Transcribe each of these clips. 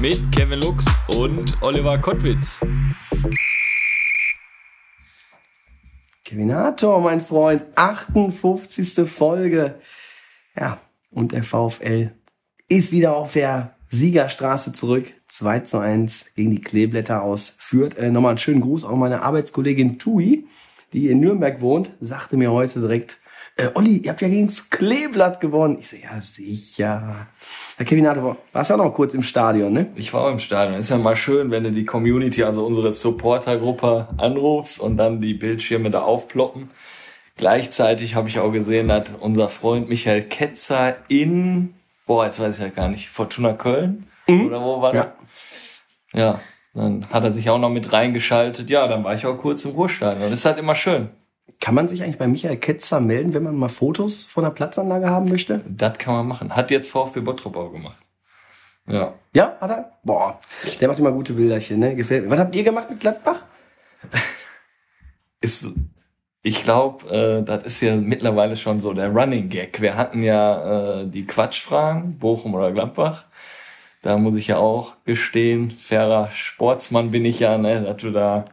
mit Kevin Lux und Oliver Kottwitz. Kevinator, mein Freund, 58. Folge. Ja, und der VfL ist wieder auf der Siegerstraße zurück. 2 zu 1 gegen die Kleeblätter aus Fürth. Äh, nochmal einen schönen Gruß auch meine Arbeitskollegin Tui, die in Nürnberg wohnt, sagte mir heute direkt, äh, Olli, ihr habt ja gegen das Kleeblatt gewonnen. Ich so, ja, sicher. Herr Kevin Nato, warst ja auch noch kurz im Stadion, ne? Ich war auch im Stadion. Ist ja mal schön, wenn du die Community, also unsere Supportergruppe anrufst und dann die Bildschirme da aufploppen. Gleichzeitig habe ich auch gesehen, dass unser Freund Michael Ketzer in, boah, jetzt weiß ich ja gar nicht, Fortuna Köln? Mhm. Oder wo war Ja. der? Ja, dann hat er sich auch noch mit reingeschaltet. Ja, dann war ich auch kurz im Ruhestadion. Das ist halt immer schön. Kann man sich eigentlich bei Michael Ketzer melden, wenn man mal Fotos von der Platzanlage haben möchte? Das kann man machen. Hat jetzt VfB Bottrop auch gemacht. Ja. Ja, hat er? Boah, der macht immer gute Bilderchen, ne? Gefällt mir. Was habt ihr gemacht mit Gladbach? ist, ich glaube, äh, das ist ja mittlerweile schon so der Running Gag. Wir hatten ja äh, die Quatschfragen, Bochum oder Gladbach. Da muss ich ja auch gestehen, fairer Sportsmann bin ich ja, ne, dass du da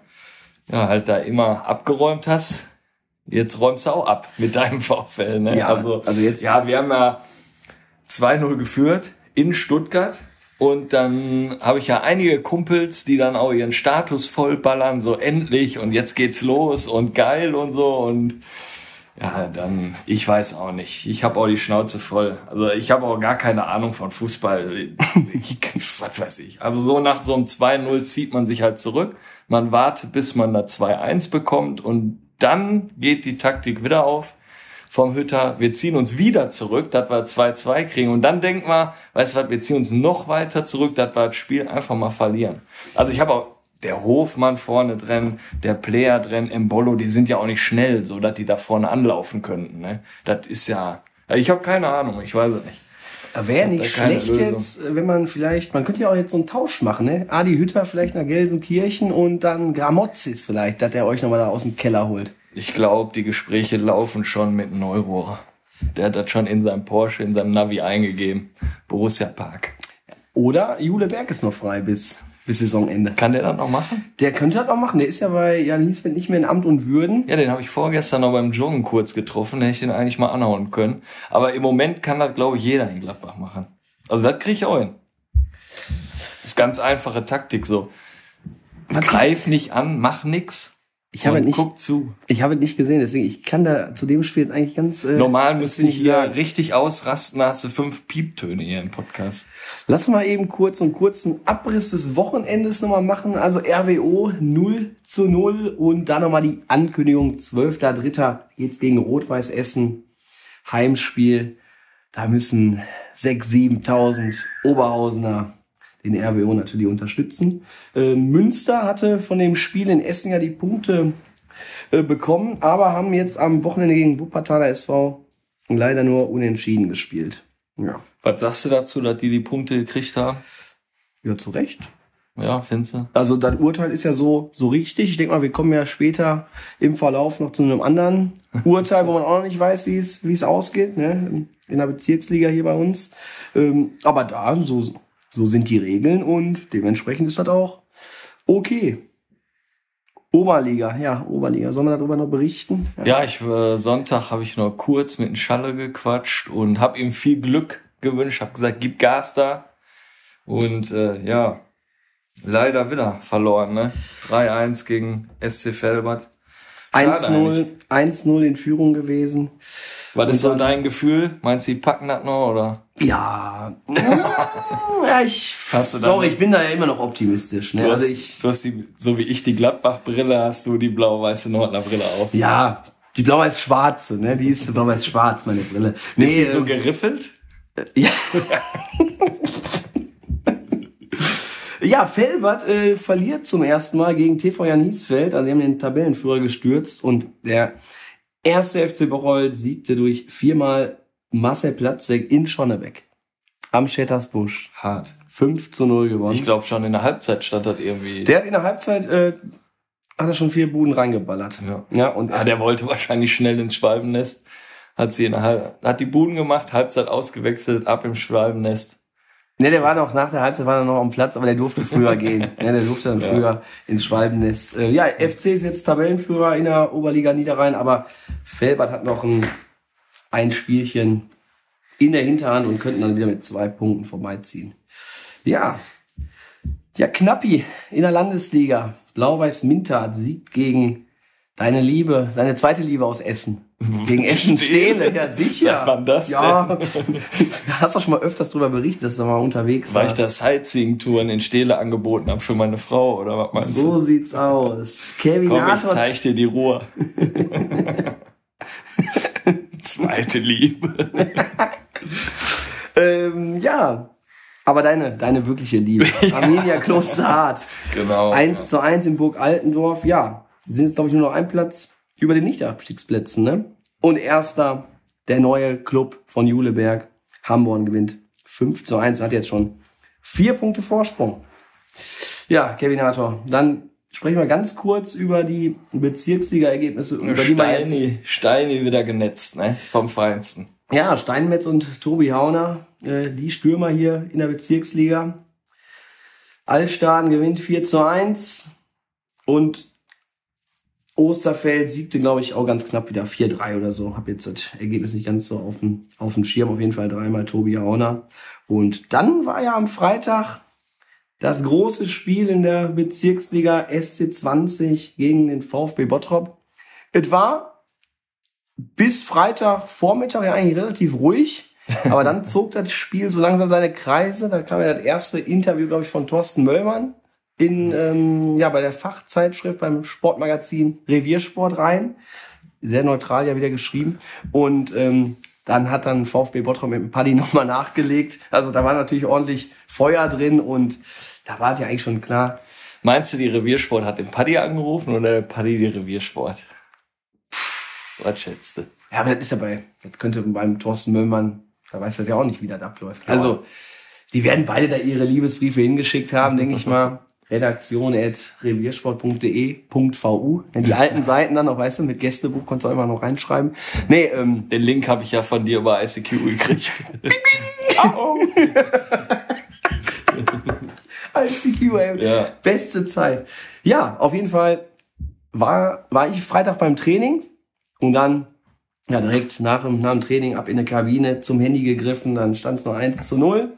ja halt da immer abgeräumt hast. Jetzt räumst du auch ab mit deinem VfL, ne? Ja, also jetzt- ja, wir haben ja 2-0 geführt in Stuttgart. Und dann habe ich ja einige Kumpels, die dann auch ihren Status vollballern, so endlich und jetzt geht's los und geil und so. Und ja, dann, ich weiß auch nicht. Ich habe auch die Schnauze voll. Also ich habe auch gar keine Ahnung von Fußball. Ich, was weiß ich. Also so nach so einem 2-0 zieht man sich halt zurück. Man wartet, bis man da 2-1 bekommt und dann geht die Taktik wieder auf vom Hütter, wir ziehen uns wieder zurück, dass wir 2-2 kriegen. Und dann denkt man, weißt du was, wir ziehen uns noch weiter zurück, dass wir das Spiel einfach mal verlieren. Also ich habe auch der Hofmann vorne drin, der Player drin, Embolo, die sind ja auch nicht schnell, so dass die da vorne anlaufen könnten. Ne? Das ist ja, also ich habe keine Ahnung, ich weiß es nicht. Wäre nicht schlecht Lösung. jetzt, äh, wenn man vielleicht, man könnte ja auch jetzt so einen Tausch machen, ne? Adi Hütter vielleicht nach Gelsenkirchen und dann Gramozis vielleicht, dass er euch nochmal da aus dem Keller holt. Ich glaube, die Gespräche laufen schon mit Neurohrer. Der hat das schon in seinem Porsche, in seinem Navi eingegeben. Borussia Park. Oder Jule Berg ist noch frei bis, bis Saisonende. Kann der das noch machen? Der könnte das auch machen. Der ist ja bei Jan Hiesfeld nicht mehr in Amt und Würden. Ja, den habe ich vorgestern noch beim Joggen kurz getroffen, hätte ich den eigentlich mal anhauen können. Aber im Moment kann das, glaube ich, jeder in Gladbach machen. Also das kriege ich auch hin. Das ist ganz einfache Taktik so. Was ist- Greif nicht an, mach nix. Ich habe nicht, guck zu. ich habe nicht gesehen, deswegen ich kann da zu dem Spiel jetzt eigentlich ganz äh, Normal müsste ich hier sagen. richtig ausrasten, hast du fünf Pieptöne hier im Podcast. Lass mal eben kurz einen kurzen Abriss des Wochenendes nochmal machen. Also RWO 0 zu 0 und dann nochmal die Ankündigung 12.3. Jetzt gegen Rot-Weiß Essen. Heimspiel. Da müssen 6.000, 7.000 Oberhausener den RWO natürlich unterstützen. Äh, Münster hatte von dem Spiel in Essen ja die Punkte äh, bekommen, aber haben jetzt am Wochenende gegen Wuppertaler SV leider nur unentschieden gespielt. Ja, Was sagst du dazu, dass die die Punkte gekriegt haben? ja zu Recht. Ja, findest du? Also das Urteil ist ja so, so richtig. Ich denke mal, wir kommen ja später im Verlauf noch zu einem anderen Urteil, wo man auch noch nicht weiß, wie es, wie es ausgeht, ne? in der Bezirksliga hier bei uns. Ähm, aber da, so, so sind die Regeln und dementsprechend ist das auch okay. Oberliga, ja, Oberliga. Sollen wir darüber noch berichten? Ja, ich äh, Sonntag habe ich noch kurz mit dem Schalle gequatscht und habe ihm viel Glück gewünscht. Habe gesagt, gib Gas da. Und äh, ja, leider wieder verloren. Ne? 3-1 gegen SC Felbert. Schade 1-0, 1-0 in Führung gewesen. Ist Und so dein Gefühl? Meinst du, die packen das noch? Oder? Ja, ja ich, Hast du doch, ich bin da ja immer noch optimistisch. Ne? Du Also hast, ich, du hast die, so wie ich die Gladbach-Brille, hast du die blau-weiße Nordler-Brille auf. ja, die blau-weiß-schwarze, ne? Die ist blau-weiß-schwarz, meine Brille. Ist Nee, die so ähm, geriffelt? ja. Ja, Felbert äh, verliert zum ersten Mal gegen TV Jan Hiesfeld. Also, sie haben den Tabellenführer gestürzt und der erste FC Bocholt siegte durch viermal Marcel Platzek in Schonnebeck. Am Schettersbusch. Hart. 5 zu 0 gewonnen. Ich glaube schon in der Halbzeit stand das irgendwie. der hat in der Halbzeit äh, hat er schon vier Buden reingeballert. Ja. ja und ah, der wollte wahrscheinlich schnell ins Schwalbennest. Hat sie in der Halb hat die Buden gemacht, Halbzeit ausgewechselt, ab im Schwalbennest. Ne, der war noch nach der Halbzeit war er noch am Platz, aber der durfte früher gehen. Ne, der durfte dann Ja. früher ins Schwalbennest. Äh, ja, FC ist jetzt Tabellenführer in der Oberliga Niederrhein, aber Felbert hat noch ein, ein Spielchen in der Hinterhand und könnten dann wieder mit zwei Punkten vorbeiziehen. Ja, ja Knappi in der Landesliga. Blau-Weiß Mintat siegt gegen deine Liebe, deine zweite Liebe aus Essen. Gegen Essen Stehle, ja sicher. Seit wann das Ja, du hast doch schon mal öfters darüber berichtet, dass du mal unterwegs Weil ich warst. da Sightseeing-Touren in Stele angeboten habe für meine Frau, oder was meinst du? So sieht's aus. Kevin Komm, ich Hartwitz. zeig dir die Ruhe. Zweite Liebe. Ähm, ja. Aber deine, deine wirkliche Liebe. Arminia Klosterhardt. Genau. 1 zu 1 in Burg Altendorf. Ja. Sind jetzt, glaube ich, nur noch ein Platz über den Nicht-Abstiegsplätzen, ne? Und erster, der neue Club von Juleberg. Hamborn gewinnt 5 zu 1. Hat jetzt schon vier Punkte Vorsprung. Ja, Kevin Hartor. Dann sprechen wir ganz kurz über die Bezirksliga-Ergebnisse, über die man jetzt Steini, Steini wieder genetzt, ne? Vom Feinsten. Ja, Steinmetz und Tobi Hauner, äh, die Stürmer hier in der Bezirksliga. Altstaden gewinnt 4 zu 1 und Osterfeld siegte, glaube ich, auch ganz knapp wieder 4-3 oder so. Hab jetzt das Ergebnis nicht ganz so auf dem, auf dem Schirm. Auf jeden Fall dreimal Tobi Hauner. Und dann war ja am Freitag das große Spiel in der Bezirksliga SC20 gegen den VfB Bottrop. Es war bis Freitag Vormittag ja eigentlich relativ ruhig. Aber dann zog das Spiel so langsam seine Kreise. Da kam ja das erste Interview, glaube ich, von Thorsten Möllmann in, ähm, ja, bei der Fachzeitschrift beim Sportmagazin Reviersport rein. Sehr neutral ja wieder geschrieben. Und ähm, dann hat dann VfB Bottrop mit dem Paddy nochmal nachgelegt. Also da war natürlich ordentlich Feuer drin und da war ja eigentlich schon klar, Meinst du, die Reviersport hat den Paddy angerufen oder der Paddy die Reviersport? Was schätzt du? Ja, aber das ist ja bei, das könnte beim Thorsten Möllmann, da weiß er ja auch nicht, wie das abläuft. Also, die werden beide da ihre Liebesbriefe hingeschickt haben, denke ich mal. Redaktion at reviersport.de.vu. Ja, die alten Seiten dann noch, weißt du, mit Gästebuch konntest du auch immer noch reinschreiben. Nee, ähm, Den Link habe ich ja von dir über ICQ gekriegt. ICQ, ey. Ja. Beste Zeit. Ja, auf jeden Fall war, war ich Freitag beim Training und dann ja, direkt nach dem, nach dem Training ab in die Kabine zum Handy gegriffen, dann stand es noch 1 zu 0.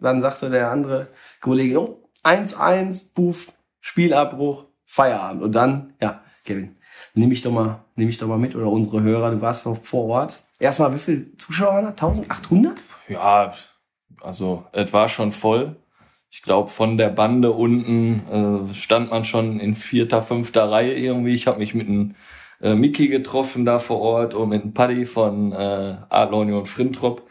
Dann sagte der andere Kollege, oh, 1-1, Puff, Spielabbruch, Feierabend. Und dann, ja, Kevin, nehme ich doch mal, nehme ich doch mal mit oder unsere Hörer, du warst vor Ort. Erstmal, wie viele Zuschauer waren da? 1800? Ja, also es war schon voll. Ich glaube, von der Bande unten äh, stand man schon in vierter, fünfter Reihe irgendwie. Ich habe mich mit einem äh, Mickey getroffen da vor Ort und mit einem Paddy von äh, Adlonio und Frintrop.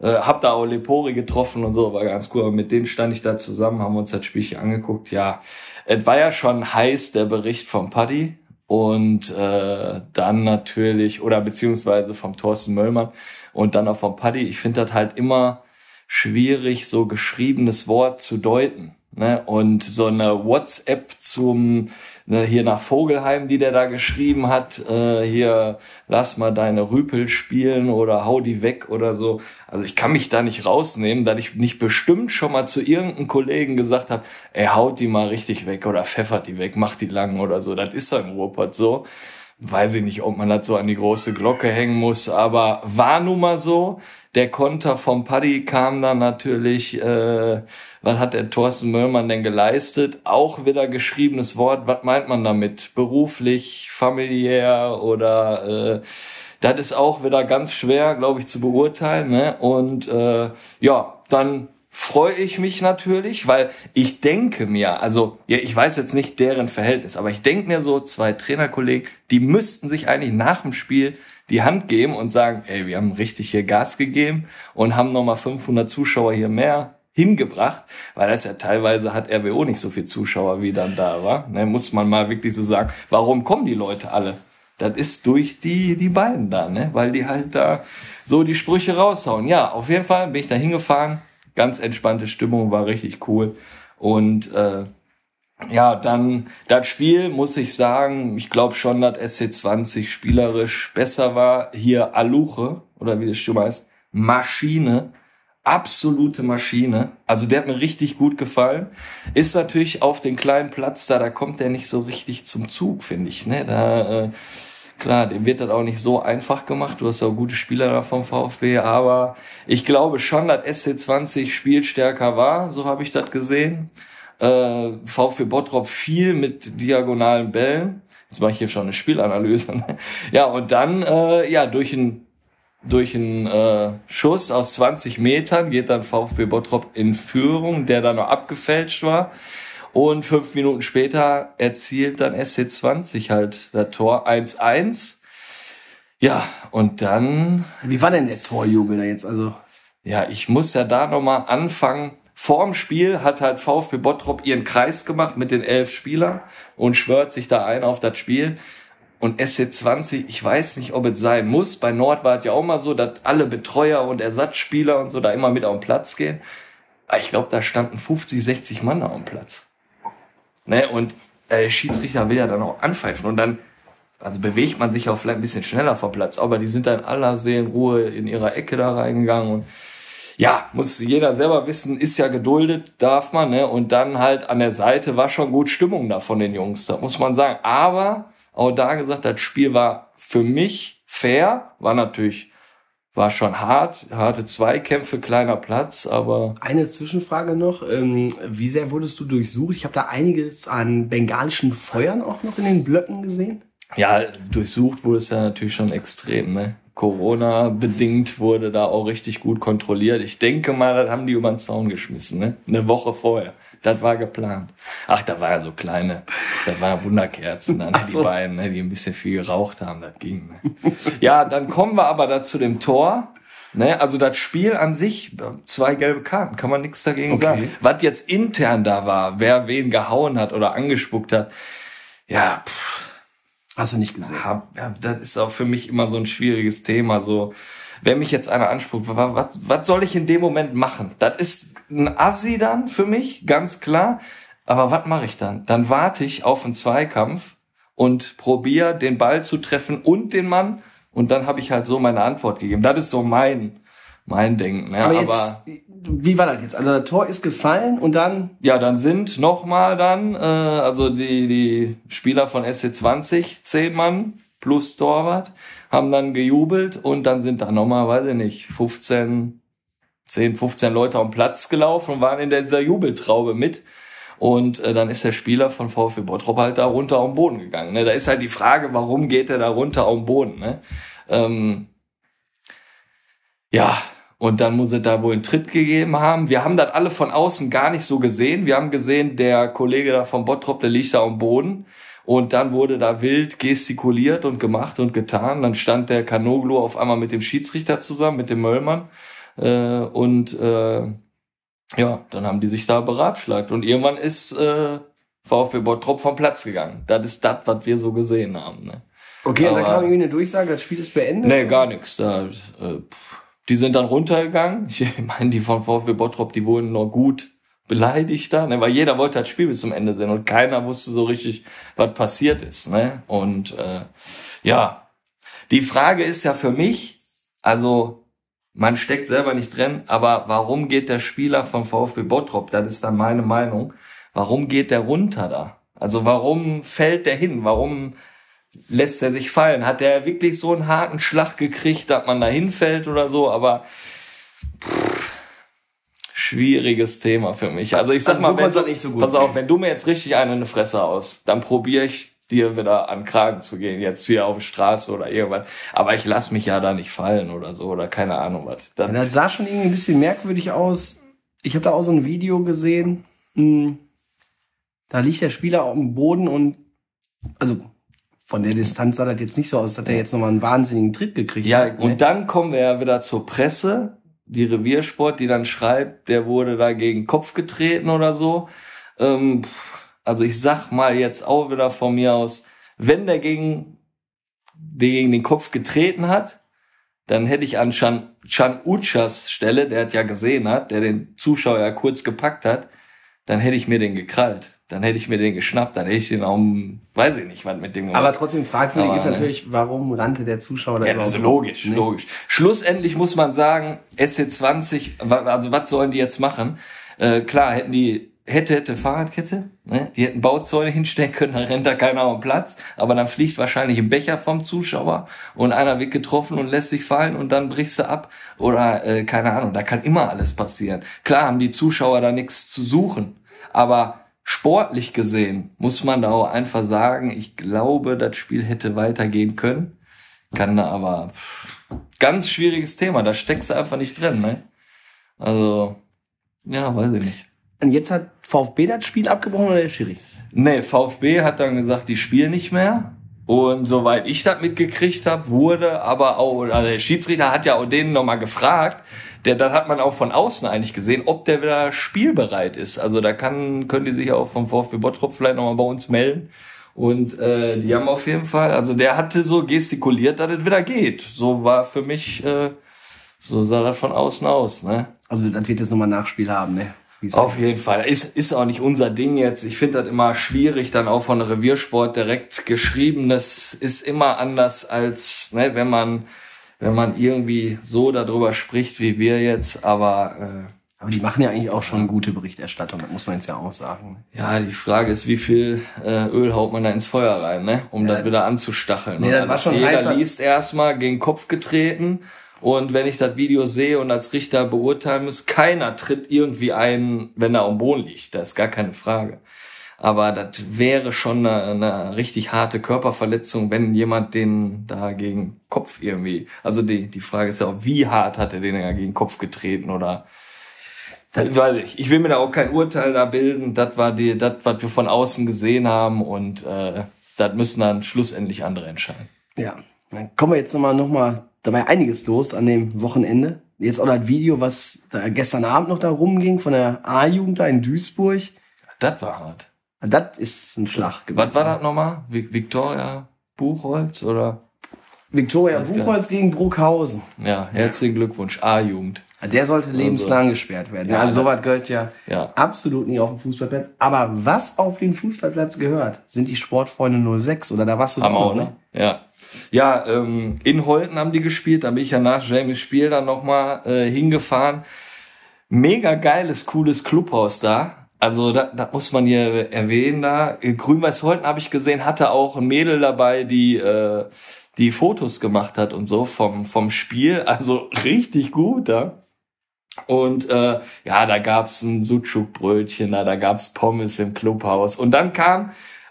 Äh, hab da auch Lepori getroffen und so, war ganz cool. Aber mit denen stand ich da zusammen, haben uns das Spielchen angeguckt. Ja, es war ja schon heiß, der Bericht vom Paddy. Und äh, dann natürlich, oder beziehungsweise vom Thorsten Möllmann und dann auch vom Paddy. Ich finde das halt immer schwierig, so geschriebenes Wort zu deuten. Ne? Und so eine WhatsApp zum, ne, hier nach Vogelheim, die der da geschrieben hat, äh, hier lass mal deine Rüpel spielen oder hau die weg oder so. Also ich kann mich da nicht rausnehmen, dass ich nicht bestimmt schon mal zu irgendeinem Kollegen gesagt habe, ey, haut die mal richtig weg oder pfeffert die weg, macht die lang oder so. Das ist ja im Ruhrpott so weiß ich nicht, ob man das so an die große Glocke hängen muss, aber war nun mal so. Der Konter vom Paddy kam dann natürlich, äh, was hat der Thorsten Möllmann denn geleistet? Auch wieder geschriebenes Wort, was meint man damit? Beruflich, familiär oder äh, das ist auch wieder ganz schwer, glaube ich, zu beurteilen. Ne? Und äh, ja, dann freue ich mich natürlich, weil ich denke mir, also ja, ich weiß jetzt nicht deren Verhältnis, aber ich denke mir so, zwei Trainerkollegen, die müssten sich eigentlich nach dem Spiel die Hand geben und sagen, ey, wir haben richtig hier Gas gegeben und haben nochmal 500 Zuschauer hier mehr hingebracht, weil das ja teilweise hat RWO nicht so viel Zuschauer wie dann da war. Ne, muss man mal wirklich so sagen, warum kommen die Leute alle? Das ist durch die, die beiden da, ne? weil die halt da so die Sprüche raushauen. Ja, auf jeden Fall bin ich da hingefahren. Ganz entspannte Stimmung, war richtig cool. Und äh, ja, dann das Spiel, muss ich sagen, ich glaube schon, dass SC20 spielerisch besser war. Hier Aluche, oder wie das schon heißt, Maschine absolute Maschine. Also der hat mir richtig gut gefallen. Ist natürlich auf den kleinen Platz da, da kommt der nicht so richtig zum Zug, finde ich. Ne? Da, äh, klar, dem wird das auch nicht so einfach gemacht. Du hast ja auch gute Spieler da vom VfB, aber ich glaube schon, dass SC20 spielstärker war, so habe ich das gesehen. Äh, VfB Bottrop viel mit diagonalen Bällen. Jetzt mache ich hier schon eine Spielanalyse. Ne? Ja, und dann äh, ja durch ein durch einen äh, Schuss aus 20 Metern geht dann VfB Bottrop in Führung, der dann noch abgefälscht war. Und fünf Minuten später erzielt dann SC20 halt das Tor 1-1. Ja, und dann. Wie war denn der Torjubel da jetzt? Also. Ja, ich muss ja da nochmal anfangen. Vorm Spiel hat halt VfB Bottrop ihren Kreis gemacht mit den elf Spielern und schwört sich da ein auf das Spiel. Und SC20, ich weiß nicht, ob es sein muss. Bei Nord war es ja auch mal so, dass alle Betreuer und Ersatzspieler und so da immer mit auf den Platz gehen. Aber ich glaube, da standen 50, 60 Mann auf dem Platz. Ne? Und äh, der Schiedsrichter will ja dann auch anpfeifen. Und dann, also bewegt man sich auch vielleicht ein bisschen schneller vom Platz. Aber die sind dann aller Seelenruhe in ihrer Ecke da reingegangen. Und ja, muss jeder selber wissen, ist ja geduldet, darf man. Ne? Und dann halt an der Seite war schon gut Stimmung da von den Jungs. Da muss man sagen. Aber auch da gesagt, das Spiel war für mich fair, war natürlich, war schon hart, harte Zweikämpfe, kleiner Platz, aber. Eine Zwischenfrage noch. Ähm, wie sehr wurdest du durchsucht? Ich habe da einiges an bengalischen Feuern auch noch in den Blöcken gesehen. Ja, durchsucht wurde es ja natürlich schon extrem, ne? Corona-bedingt wurde da auch richtig gut kontrolliert. Ich denke mal, das haben die über den Zaun geschmissen, ne? Eine Woche vorher. Das war geplant. Ach, da war ja so kleine, da waren Wunderkerzen, dann, ne? so. die beiden, ne? die ein bisschen viel geraucht haben, das ging. Ne? Ja, dann kommen wir aber da zu dem Tor. Ne, also das Spiel an sich, zwei gelbe Karten, kann man nichts dagegen okay. sagen. Was jetzt intern da war, wer wen gehauen hat oder angespuckt hat, ja, pff, Hast du nicht gesehen? Ja, das ist auch für mich immer so ein schwieriges Thema. So, wenn mich jetzt einer anspricht, was, was soll ich in dem Moment machen? Das ist ein Assi dann für mich, ganz klar. Aber was mache ich dann? Dann warte ich auf einen Zweikampf und probiere den Ball zu treffen und den Mann. Und dann habe ich halt so meine Antwort gegeben. Das ist so mein, mein Denken. Ja, aber, jetzt, aber wie war das jetzt? Also das Tor ist gefallen und dann? Ja, dann sind nochmal dann, äh, also die, die Spieler von SC20, zehn Mann plus Torwart, haben dann gejubelt und dann sind da nochmal, weiß ich nicht, 15, 10, 15 Leute am Platz gelaufen und waren in dieser Jubeltraube mit. Und äh, dann ist der Spieler von VfB Bottrop halt da runter am Boden gegangen. Ne? Da ist halt die Frage, warum geht er da runter am Boden? Ne? Ähm, ja, und dann muss er da wohl einen Tritt gegeben haben. Wir haben das alle von außen gar nicht so gesehen. Wir haben gesehen, der Kollege da vom Bottrop, der liegt da am Boden. Und dann wurde da wild gestikuliert und gemacht und getan. Dann stand der Kanoglu auf einmal mit dem Schiedsrichter zusammen, mit dem Möllmann. Äh, und äh, ja, dann haben die sich da beratschlagt. Und irgendwann ist äh, VfB Bottrop vom Platz gegangen. Das ist das, was wir so gesehen haben. Ne? Okay, Aber, und dann kam irgendwie eine Durchsage, das Spiel ist beendet? Nee, gar nichts. Da, äh, pff die sind dann runtergegangen. Ich meine, die von VfB Bottrop, die wurden noch gut beleidigt da, ne? weil jeder wollte das Spiel bis zum Ende sehen und keiner wusste so richtig, was passiert ist. Ne? Und äh, ja, die Frage ist ja für mich, also man steckt selber nicht drin, aber warum geht der Spieler von VfB Bottrop, das ist dann meine Meinung, warum geht der runter da? Also warum fällt der hin? Warum lässt er sich fallen? Hat er wirklich so einen harten Schlag gekriegt, dass man da hinfällt oder so? Aber pff, schwieriges Thema für mich. Also ich sag also mal, wenn du, so pass auf, wenn du mir jetzt richtig eine in die Fresse aus, dann probiere ich dir wieder an Kragen zu gehen, jetzt hier auf die Straße oder irgendwas. Aber ich lass mich ja da nicht fallen oder so oder keine Ahnung was. Das, ja, das sah schon irgendwie ein bisschen merkwürdig aus. Ich habe da auch so ein Video gesehen. Hm, da liegt der Spieler auf dem Boden und also von der Distanz sah das jetzt nicht so aus, dass er jetzt nochmal einen wahnsinnigen Tritt gekriegt hat. Ja, ne? und dann kommen wir ja wieder zur Presse. die Reviersport, die dann schreibt, der wurde da gegen Kopf getreten oder so. Ähm, also ich sag mal jetzt auch wieder von mir aus, wenn der gegen, der gegen den Kopf getreten hat, dann hätte ich an Chan, Chan Uchas Stelle, der hat ja gesehen hat, der den Zuschauer ja kurz gepackt hat, dann hätte ich mir den gekrallt. Dann hätte ich mir den geschnappt, dann hätte ich den auch, weiß ich nicht, was mit dem gemacht. Aber trotzdem fragwürdig Aber, ist ne. natürlich, warum rannte der Zuschauer da Ja, überhaupt ist logisch, Nee. logisch. Schlussendlich muss man sagen, SC20, wa- also was sollen die jetzt machen? Äh, klar, hätten die, hätte, hätte Fahrradkette, ne? die hätten Bauzäune hinstellen können, dann rennt da keiner den Platz, aber dann fliegt wahrscheinlich ein Becher vom Zuschauer und einer wird getroffen und lässt sich fallen und dann brichst du ab oder äh, keine Ahnung, da kann immer alles passieren. Klar haben die Zuschauer da nichts zu suchen, aber sportlich gesehen muss man da auch einfach sagen, ich glaube, das Spiel hätte weitergehen können. Kann da aber ganz schwieriges Thema, da steckst du einfach nicht drin, ne? Also, ja, weiß ich nicht. Und jetzt hat VfB das Spiel abgebrochen oder der Schiri? Nee, VfB hat dann gesagt, die spielen nicht mehr. Und soweit ich das mitgekriegt habe, wurde aber auch, also der Schiedsrichter hat ja auch denen nochmal gefragt, der, das hat man auch von außen eigentlich gesehen, ob der wieder spielbereit ist. Also da kann, können die sich auch vom VfB Bottrop vielleicht nochmal bei uns melden. Und äh, die haben auf jeden Fall, also der hatte so gestikuliert, dass es wieder geht. So war für mich, äh, so sah das von außen aus, ne? Also das wird jetzt nochmal ein Nachspiel haben, ne? Auf jeden Fall. Ist, ist auch nicht unser Ding jetzt. Ich finde das immer schwierig, dann auch von Reviersport direkt geschrieben. Das ist immer anders als, ne, wenn man, wenn man irgendwie so darüber spricht wie wir jetzt. Aber äh, Aber die machen ja eigentlich auch schon gute Berichterstattung, das muss man jetzt ja auch sagen. ja, die Frage ist, wie viel äh, Öl haut man da ins Feuer rein, ne? Um das wieder anzustacheln. Nee, das war schon Jeder heißer- liest erstmal gegen den Kopf getreten. Und wenn ich das Video sehe und als Richter beurteilen muss, keiner tritt irgendwie ein, wenn er am Boden liegt. Das ist gar keine Frage. Aber das wäre schon eine, eine richtig harte Körperverletzung, wenn jemand den da gegen Kopf irgendwie. Also die, die Frage ist ja auch, wie hart hat er den ja gegen Kopf getreten oder das weiß ich. Ich will mir da auch kein Urteil da bilden. Das war die, das, was wir von außen gesehen haben und äh, das müssen dann schlussendlich andere entscheiden. Ja. Dann kommen wir jetzt nochmal, noch mal, da war ja einiges los an dem Wochenende. Jetzt auch das Video, was da gestern Abend noch da rumging von der A-Jugend da in Duisburg. Das war hart. Das ist ein Schlag gewesen. Was war das nochmal? Vi- Victoria Buchholz oder? Viktoria Alles klar. Buchholz gegen Bruckhausen. Ja, herzlichen Glückwunsch. A-Jugend. Der sollte lebenslang gesperrt werden. Ja, also sowas gehört ja, Ja. absolut nicht auf dem Fußballplatz. Aber was auf den Fußballplatz gehört, sind die Sportfreunde 06 oder da warst du auch, ne? Ja. Ja, ähm, in Holten haben die gespielt, da bin ich ja nach James Spiel dann nochmal äh, hingefahren. Mega geiles, cooles Clubhaus da. Also da, da muss man hier erwähnen da. Grün-Weiß-Holten habe ich gesehen, hatte auch ein Mädel dabei, die äh, die Fotos gemacht hat und so vom, vom Spiel. Also richtig gut da. Und äh, ja, da gab's ein Sucuk-Brötchen, da, da gab's Pommes im Clubhaus. Und dann kam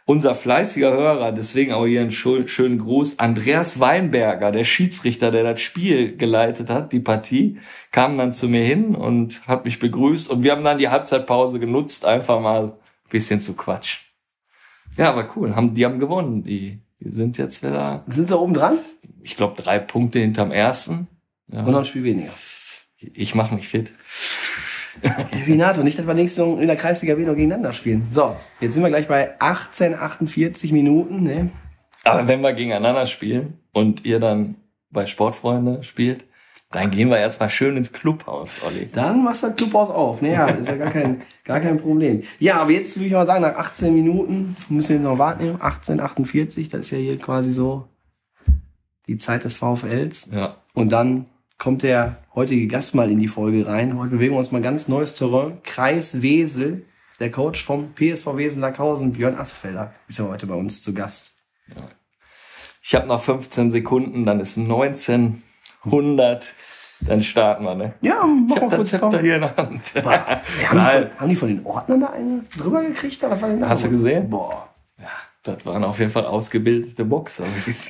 unser fleißiger Hörer, deswegen auch hier einen schö- schönen Gruß, Andreas Weinberger, der Schiedsrichter, der das Spiel geleitet hat, die Partie, kam dann zu mir hin und hat mich begrüßt. Und wir haben dann die Halbzeitpause genutzt, einfach mal ein bisschen zu quatschen. Ja, aber cool. Haben, die haben gewonnen. Die, die sind jetzt wieder, Sind sie oben dran? ich glaube, drei Punkte hinterm ersten. Ja. Und noch ein Spiel weniger. Ich mache mich fit. Wie NATO, nicht, dass wir nächstes Jahr in der Kreisliga B noch gegeneinander spielen. So, jetzt sind wir gleich bei 18, 48 Minuten. Ne? Aber wenn wir gegeneinander spielen und ihr dann bei Sportfreunde spielt, dann gehen wir erstmal schön ins Clubhaus, Olli. Dann machst du das Clubhaus auf. Naja, ist ja gar kein, gar kein Problem. Ja, aber jetzt würde ich mal sagen, nach 18 Minuten müssen wir noch warten. 18, 48, das ist ja hier quasi so die Zeit des VfLs. Ja. Und dann kommt der heutige Gast mal in die Folge rein. Heute bewegen wir uns mal ganz neues Terrain. Kreis Wesel, der Coach vom PSV Wesel Lackhausen, Björn Asfelder, ist ja heute bei uns zu Gast. Ich habe noch 15 Sekunden, dann ist 1900, dann starten wir, ne? Ja, Ich mach habe mal das kurz Zepter hier in der Hand. Ja, haben, die von, haben die von den Ordnern da einen drüber gekriegt? Oder was war denn da? Hast du gesehen? Boah. Das waren auf jeden Fall ausgebildete Boxer.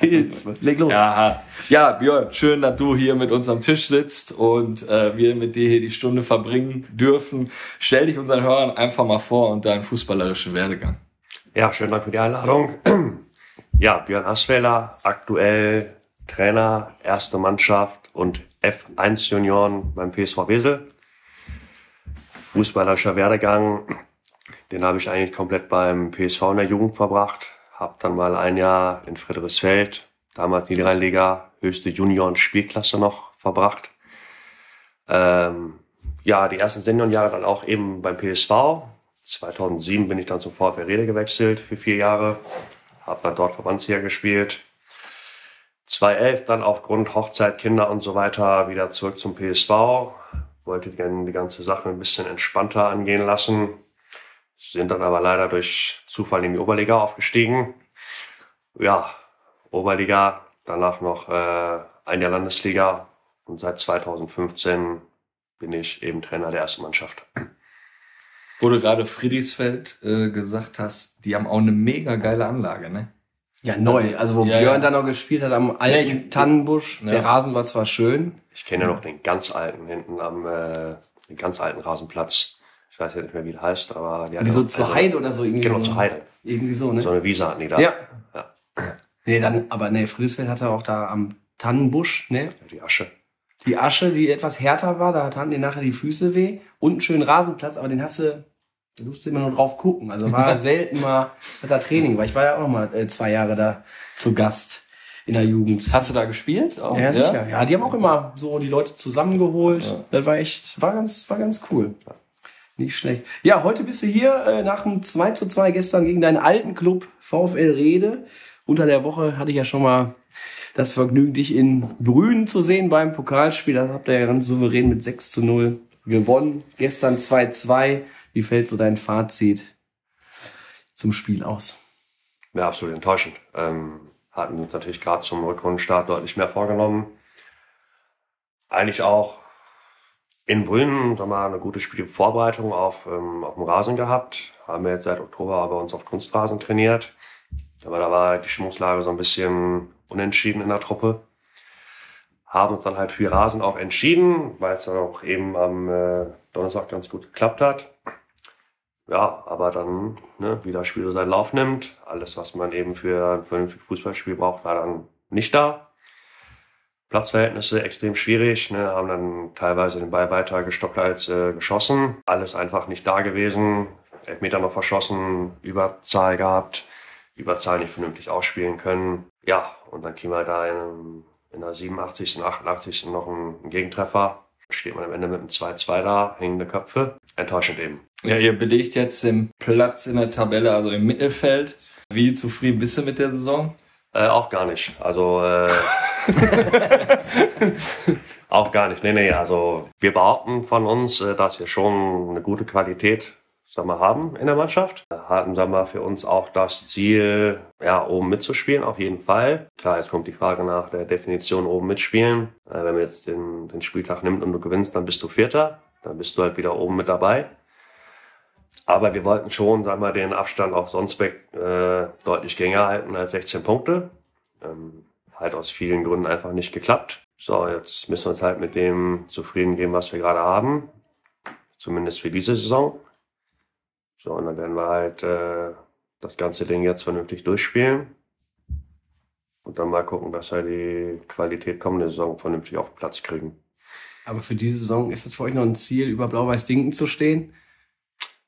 Leg los. Ja, ja, Björn, schön, dass du hier mit uns am Tisch sitzt und äh, wir mit dir hier die Stunde verbringen dürfen. Stell dich unseren Hörern einfach mal vor und deinen fußballerischen Werdegang. Ja, schönen Dank für die Einladung. Ja, Björn Asfeller, aktuell Trainer, erste Mannschaft und F1 Junioren beim PSV Wesel. Fußballerischer Werdegang, den habe ich eigentlich komplett beim PSV in der Jugend verbracht. Hab dann mal ein Jahr in Friedrichsfeld, damals Niederrheinliga, höchste Junioren-Spielklasse noch verbracht. Ähm, ja, die ersten Seniorenjahre dann auch eben beim PSV. 2007 bin ich dann zum VfR Rede gewechselt für vier Jahre. Hab dann dort Verbandsjahr gespielt. 2011 dann aufgrund Hochzeit, Kinder und so weiter wieder zurück zum PSV. Wollte die ganze Sache ein bisschen entspannter angehen lassen. Sind dann aber leider durch Zufall in die Oberliga aufgestiegen. Ja, Oberliga, danach noch äh, ein Jahr Landesliga und seit 2015 bin ich eben Trainer der ersten Mannschaft. Wo du gerade Friedrichsfeld äh, gesagt hast, die haben auch eine mega geile Anlage, ne? Ja, neu. Also wo Ja, Björn ja. dann noch gespielt hat am alten ich- Tannenbusch. Ja. Der Rasen war zwar schön. Ich kenne ja noch den ganz alten hinten am äh, den ganz alten Rasenplatz. Ich weiß ja nicht mehr, wie der heißt, aber die hatten Wie so noch- zur also- Heide oder so irgendwie. Genau, so. zur Heide. Irgendwie so, ne? So eine Wiese hatten die da. Ja. Ja. Nee, dann, aber nee, Friedrichsfeld hatte auch da am Tannenbusch, ne? Die Asche. Die Asche, die etwas härter war, da hatten dir nachher die Füße weh. Und einen schönen Rasenplatz, aber den hast du, da durfst du immer nur drauf gucken. Also war selten mal hat da Training, weil ich war ja auch noch mal äh, zwei Jahre da zu Gast in der Jugend. Hast du da gespielt? Auch? Ja, sicher. Ja, die haben auch immer so die Leute zusammengeholt. Das war echt, war ganz, war ganz cool. Nicht schlecht. Ja, heute bist du hier äh, nach dem 2 zu 2 gestern gegen deinen alten Club VfL Rede. Unter der Woche hatte ich ja schon mal das Vergnügen, dich in Brünen zu sehen beim Pokalspiel. Das habt ihr ja ganz souverän mit 6 zu 0 gewonnen. Gestern 2-2. Wie fällt so dein Fazit zum Spiel aus? Ja, absolut enttäuschend. Ähm, hatten natürlich gerade zum Rückrundenstart deutlich mehr vorgenommen. Eigentlich auch in Brünn da mal eine gute Spielvorbereitung auf, ähm, auf dem Rasen gehabt. Haben wir jetzt seit Oktober aber uns auf Kunstrasen trainiert. Aber da war die Stimmungslage so ein bisschen unentschieden in der Truppe. Haben uns dann halt für Rasen auch entschieden, weil es dann auch eben am äh, Donnerstag ganz gut geklappt hat. Ja, aber dann, ne, wie das Spiel so seinen Lauf nimmt, alles, was man eben für ein vernünftiges Fußballspiel braucht, war dann nicht da. Platzverhältnisse extrem schwierig, ne, haben dann teilweise den Ball weiter gestockt als äh, geschossen. Alles einfach nicht da gewesen. Elfmeter noch verschossen, Überzahl gehabt, Überzahl nicht vernünftig ausspielen können. Ja, und dann kriegen wir da in, in der 87., 88. noch einen Gegentreffer. Steht man am Ende mit einem 2-2 da, hängende Köpfe. Enttäuschend eben. Ja, ihr belegt jetzt den Platz in der Tabelle, also im Mittelfeld. Wie zufrieden bist du mit der Saison? Äh, auch gar nicht. Also äh, auch gar nicht. Nee, nee, also wir behaupten von uns, äh, dass wir schon eine gute Qualität sag mal, haben in der Mannschaft. Wir Hatten sag mal, für uns auch das Ziel, ja, oben mitzuspielen, auf jeden Fall. Klar, jetzt kommt die Frage nach der Definition oben mitspielen. Äh, wenn man jetzt den, den Spieltag nimmt und du gewinnst, dann bist du Vierter. Dann bist du halt wieder oben mit dabei. Aber wir wollten schon, sag mal, den Abstand auf Sonsbeck äh, deutlich geringer halten als 16 Punkte. Ähm, halt aus vielen Gründen einfach nicht geklappt. So, jetzt müssen wir uns halt mit dem zufrieden geben, was wir gerade haben. Zumindest für diese Saison. So, und dann werden wir halt äh, das ganze Ding jetzt vernünftig durchspielen. Und dann mal gucken, dass wir die Qualität kommende Saison vernünftig auf den Platz kriegen. Aber für diese Saison ist es für euch noch ein Ziel, über Blau-Weiß-Dinken zu stehen?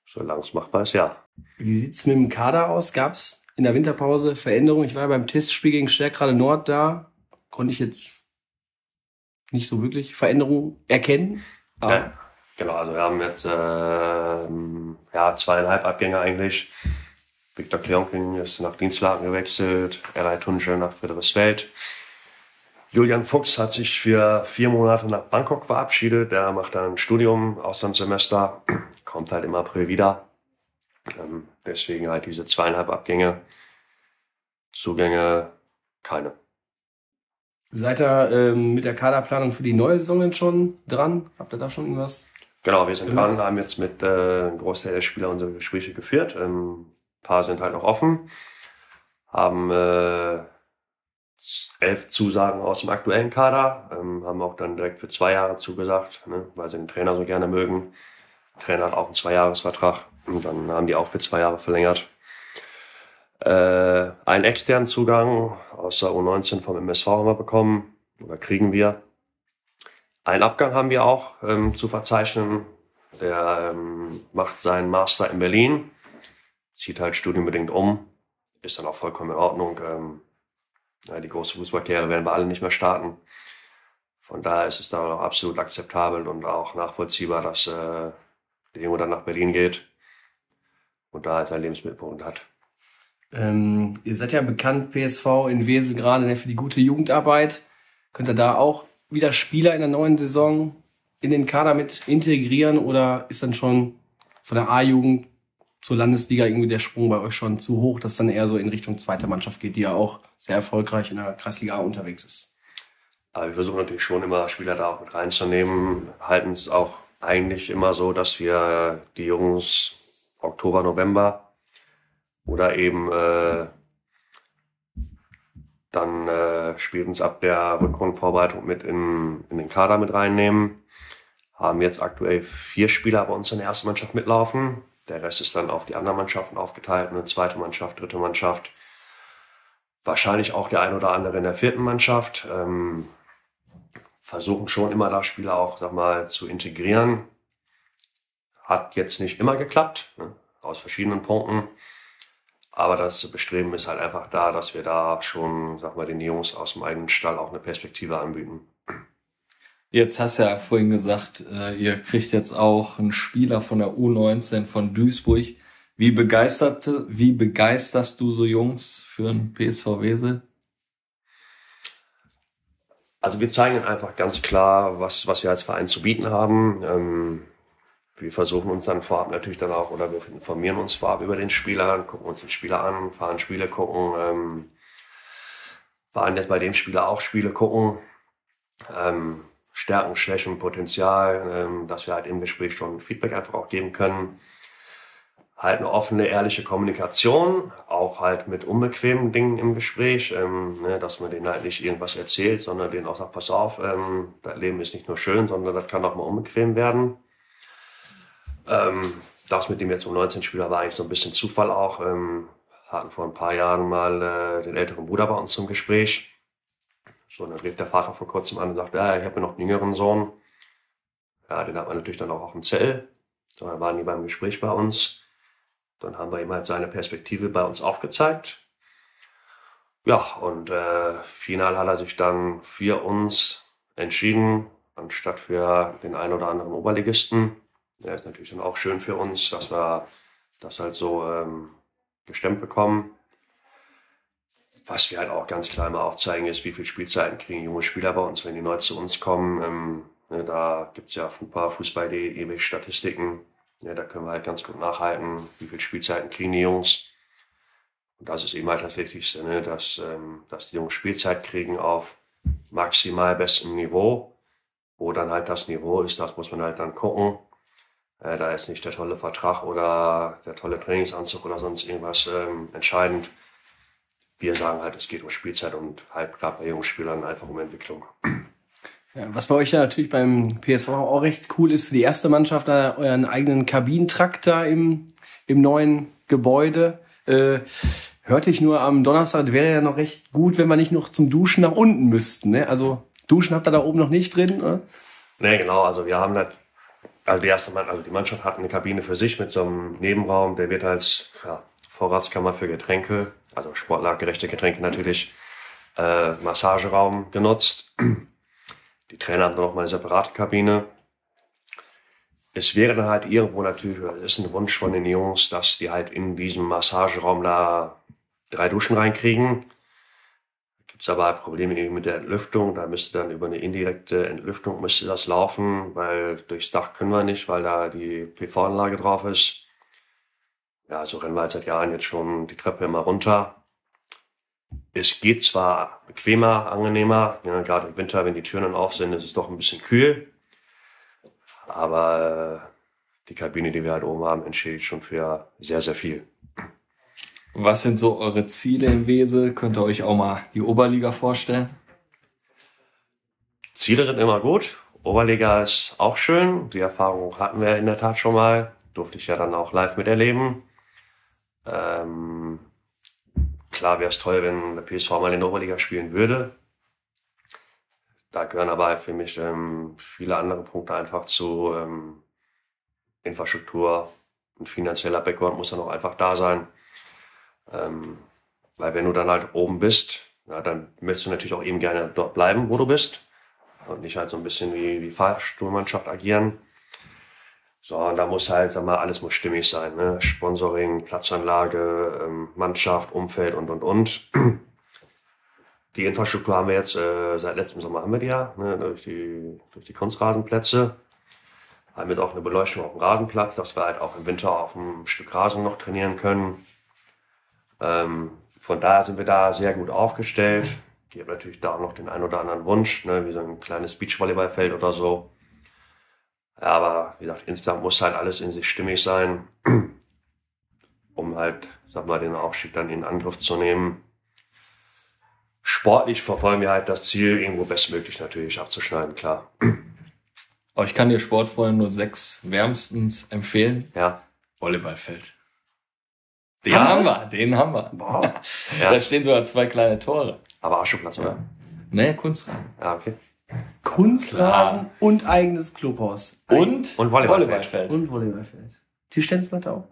Solange es machbar ist, ja. Wie sieht's mit dem Kader aus? Gab's in der Winterpause Veränderungen? Ich war ja beim Testspiel gegen Stärkrade Nord da. Konnte ich jetzt nicht so wirklich Veränderungen erkennen. Aber Ja, genau, also wir haben jetzt ähm, ja, zweieinhalb Abgänge eigentlich. Viktor Kleonkin ist nach Dienstlaken gewechselt, Erlei Tunche nach Friedrichsfeld. Julian Fuchs hat sich für vier Monate nach Bangkok verabschiedet. Der macht dann ein Studium, Auslandssemester, kommt halt im April wieder. Ähm, deswegen halt diese zweieinhalb Abgänge. Zugänge keine. seid ihr ähm, mit der Kaderplanung für die neue Saison denn schon dran? Habt ihr da schon irgendwas? Genau, wir sind dran, haben jetzt mit äh, einem Großteil der Spieler unsere Gespräche geführt. Ähm, ein paar sind halt noch offen, haben äh, elf Zusagen aus dem aktuellen Kader, ähm, haben auch dann direkt für zwei Jahre zugesagt, ne, weil sie den Trainer so gerne mögen. Der Trainer hat auch einen Zweijahresvertrag und dann haben die auch für zwei Jahre verlängert. Äh, einen externen Zugang aus der U19 vom MSV haben wir bekommen oder kriegen wir. Einen Abgang haben wir auch ähm, zu verzeichnen. Der ähm, macht seinen Master in Berlin, zieht halt studienbedingt um, ist dann auch vollkommen in Ordnung. Ähm, ja, die große Fußballkarriere werden wir alle nicht mehr starten. Von daher ist es dann auch absolut akzeptabel und auch nachvollziehbar, dass äh, der Junge dann nach Berlin geht und da seinen Lebensmittelpunkt hat. Ähm, ihr seid ja bekannt, PSV in Wesel gerade für die gute Jugendarbeit. Könnt ihr da auch wieder Spieler in der neuen Saison in den Kader mit integrieren oder ist dann schon von der A-Jugend zur Landesliga irgendwie der Sprung bei euch schon zu hoch, dass dann eher so in Richtung zweite Mannschaft geht, die ja auch sehr erfolgreich in der Kreisliga A unterwegs ist? Aber wir versuchen natürlich schon immer Spieler da auch mit reinzunehmen, halten es auch eigentlich immer so, dass wir die Jungs Oktober, November oder eben äh, dann äh, spätestens ab der Rückrundenvorbereitung mit in, in den Kader mit reinnehmen. Haben jetzt aktuell vier Spieler bei uns in der ersten Mannschaft mitlaufen. Der Rest ist dann auf die anderen Mannschaften aufgeteilt, eine zweite Mannschaft, dritte Mannschaft. Wahrscheinlich auch der ein oder andere in der vierten Mannschaft. Ähm, versuchen schon immer da Spieler auch, sag mal, zu integrieren. Hat jetzt nicht immer geklappt, ne? aus verschiedenen Punkten. Aber das Bestreben ist halt einfach da, dass wir da schon, sag mal, den Jungs aus dem eigenen Stall auch eine Perspektive anbieten. Jetzt hast du ja vorhin gesagt, äh, ihr kriegt jetzt auch einen Spieler von der U19 von Duisburg. Wie begeistert, wie begeisterst du so Jungs für ein PSV Wesel? Also wir zeigen einfach ganz klar, was, was wir als Verein zu bieten haben. Ähm, wir versuchen uns dann vorab natürlich dann auch, oder wir informieren uns vorab über den Spieler, gucken uns den Spieler an, fahren Spiele gucken, ähm, fahren jetzt bei dem Spieler auch Spiele gucken, ähm, Stärken, Schwächen, Potenzial, ähm, dass wir halt im Gespräch schon Feedback einfach auch geben können. Halt eine offene, ehrliche Kommunikation, auch halt mit unbequemen Dingen im Gespräch, ähm, ne, dass man denen halt nicht irgendwas erzählt, sondern denen auch sagt, pass auf, ähm, das Leben ist nicht nur schön, sondern das kann auch mal unbequem werden. Ähm, das mit dem jetzt um 19 Spieler war eigentlich so ein bisschen Zufall auch. Ähm, hatten vor ein paar Jahren mal äh, den älteren Bruder bei uns zum Gespräch. So, dann rief der Vater vor kurzem an und sagte, ja, ich habe noch einen jüngeren Sohn. Ja, den hat man natürlich dann auch auf dem Zell. So, dann waren die beim Gespräch bei uns. Dann haben wir ihm halt seine Perspektive bei uns aufgezeigt. Ja, und äh, final hat er sich dann für uns entschieden, anstatt für den einen oder anderen Oberligisten. Ja, ist natürlich dann auch schön für uns, dass wir das halt so ähm, gestemmt bekommen. Was wir halt auch ganz klar immer aufzeigen, ist, wie viel Spielzeiten kriegen junge Spieler bei uns, wenn die neu zu uns kommen. Ähm, ne, da gibt's ja FUPA, Fußball.de, ewig Statistiken. Ja, da können wir halt ganz gut nachhalten, wie viel Spielzeiten kriegen die Jungs. Und das ist eben halt das Wichtigste, ne? dass, ähm, dass die Jungs Spielzeit kriegen auf maximal bestem Niveau. Wo dann halt das Niveau ist, das muss man halt dann gucken. Äh, da ist nicht der tolle Vertrag oder der tolle Trainingsanzug oder sonst irgendwas ähm, entscheidend. Wir sagen halt, es geht um Spielzeit und halt gerade bei jungen Spielern einfach um Entwicklung. Ja, was bei euch ja natürlich beim PSV auch recht cool ist für die erste Mannschaft, da euren eigenen Kabinentrakt da im, im neuen Gebäude. Äh, hörte ich nur am Donnerstag, wäre ja noch recht gut, wenn wir nicht noch zum Duschen nach unten müssten. Ne? Also Duschen habt ihr da oben noch nicht drin? Oder? Nee, genau. Also wir haben das also die erste Mann, also die Mannschaft hat eine Kabine für sich mit so einem Nebenraum, der wird als ja, Vorratskammer für Getränke, also sportlergerechte Getränke natürlich, äh, Massageraum genutzt. Die Trainer haben dann noch mal eine separate Kabine. Es wäre dann halt irgendwo natürlich, das ist ein Wunsch von den Jungs, dass die halt in diesem Massageraum da drei Duschen reinkriegen es aber Probleme mit der Entlüftung. Da müsste dann über eine indirekte Entlüftung müsste das laufen, weil durchs Dach können wir nicht, weil da die PV-Anlage drauf ist. Ja, so rennen wir seit Jahren jetzt schon die Treppe immer runter. Es geht zwar bequemer, angenehmer, ja, gerade im Winter, wenn die Türen dann auf sind, ist es doch ein bisschen kühl. Aber äh, die Kabine, die wir halt oben haben, entschädigt schon für sehr, sehr viel. Was sind so eure Ziele im Wesel? Könnt ihr euch auch mal die Oberliga vorstellen? Ziele sind immer gut. Oberliga ist auch schön. Die Erfahrung hatten wir in der Tat schon mal. Durfte ich ja dann auch live miterleben. Ähm, klar wäre es toll, wenn der PSV mal in der Oberliga spielen würde. da gehören aber halt für mich ähm, viele andere Punkte einfach zu ähm, Infrastruktur, ein finanzieller Background muss dann auch einfach da sein. Ähm, weil wenn du dann halt oben bist, ja, dann möchtest du natürlich auch eben gerne dort bleiben, wo du bist. Und nicht halt so ein bisschen wie, wie Fahrstuhlmannschaft agieren. So, und da muss halt, sag mal, alles muss stimmig sein. Ne? Sponsoring, Platzanlage, ähm, Mannschaft, Umfeld und, und, und. Die Infrastruktur haben wir jetzt, äh, seit letztem Sommer haben wir die ja, ne? durch, die, durch die Kunstrasenplätze. Haben jetzt auch eine Beleuchtung auf dem Rasenplatz, dass wir halt auch im Winter auf einem Stück Rasen noch trainieren können. Ähm, von daher sind wir da sehr gut aufgestellt. Ich habe natürlich da auch noch den einen oder anderen Wunsch, ne, wie so ein kleines Beachvolleyballfeld oder so. Ja, aber wie gesagt, insgesamt muss halt alles in sich stimmig sein, um halt, sag mal, den Aufstieg dann in Angriff zu nehmen. Sportlich verfolgen wir halt das Ziel, irgendwo bestmöglich natürlich abzuschneiden, klar. Aber ich kann dir Sportfreunde nur sechs wärmstens empfehlen. Ja, Volleyballfeld. Den Haben haben, wir, den haben wir. Boah. Ja. Da stehen sogar zwei kleine Tore. aber Ascheplatz, oder? Ne, Kunstrasen. Ja, okay. Kunstrasen und eigenes Clubhaus. Und, Und Volleyballfeld. Und Volleyballfeld. Tischtennisplatte auch.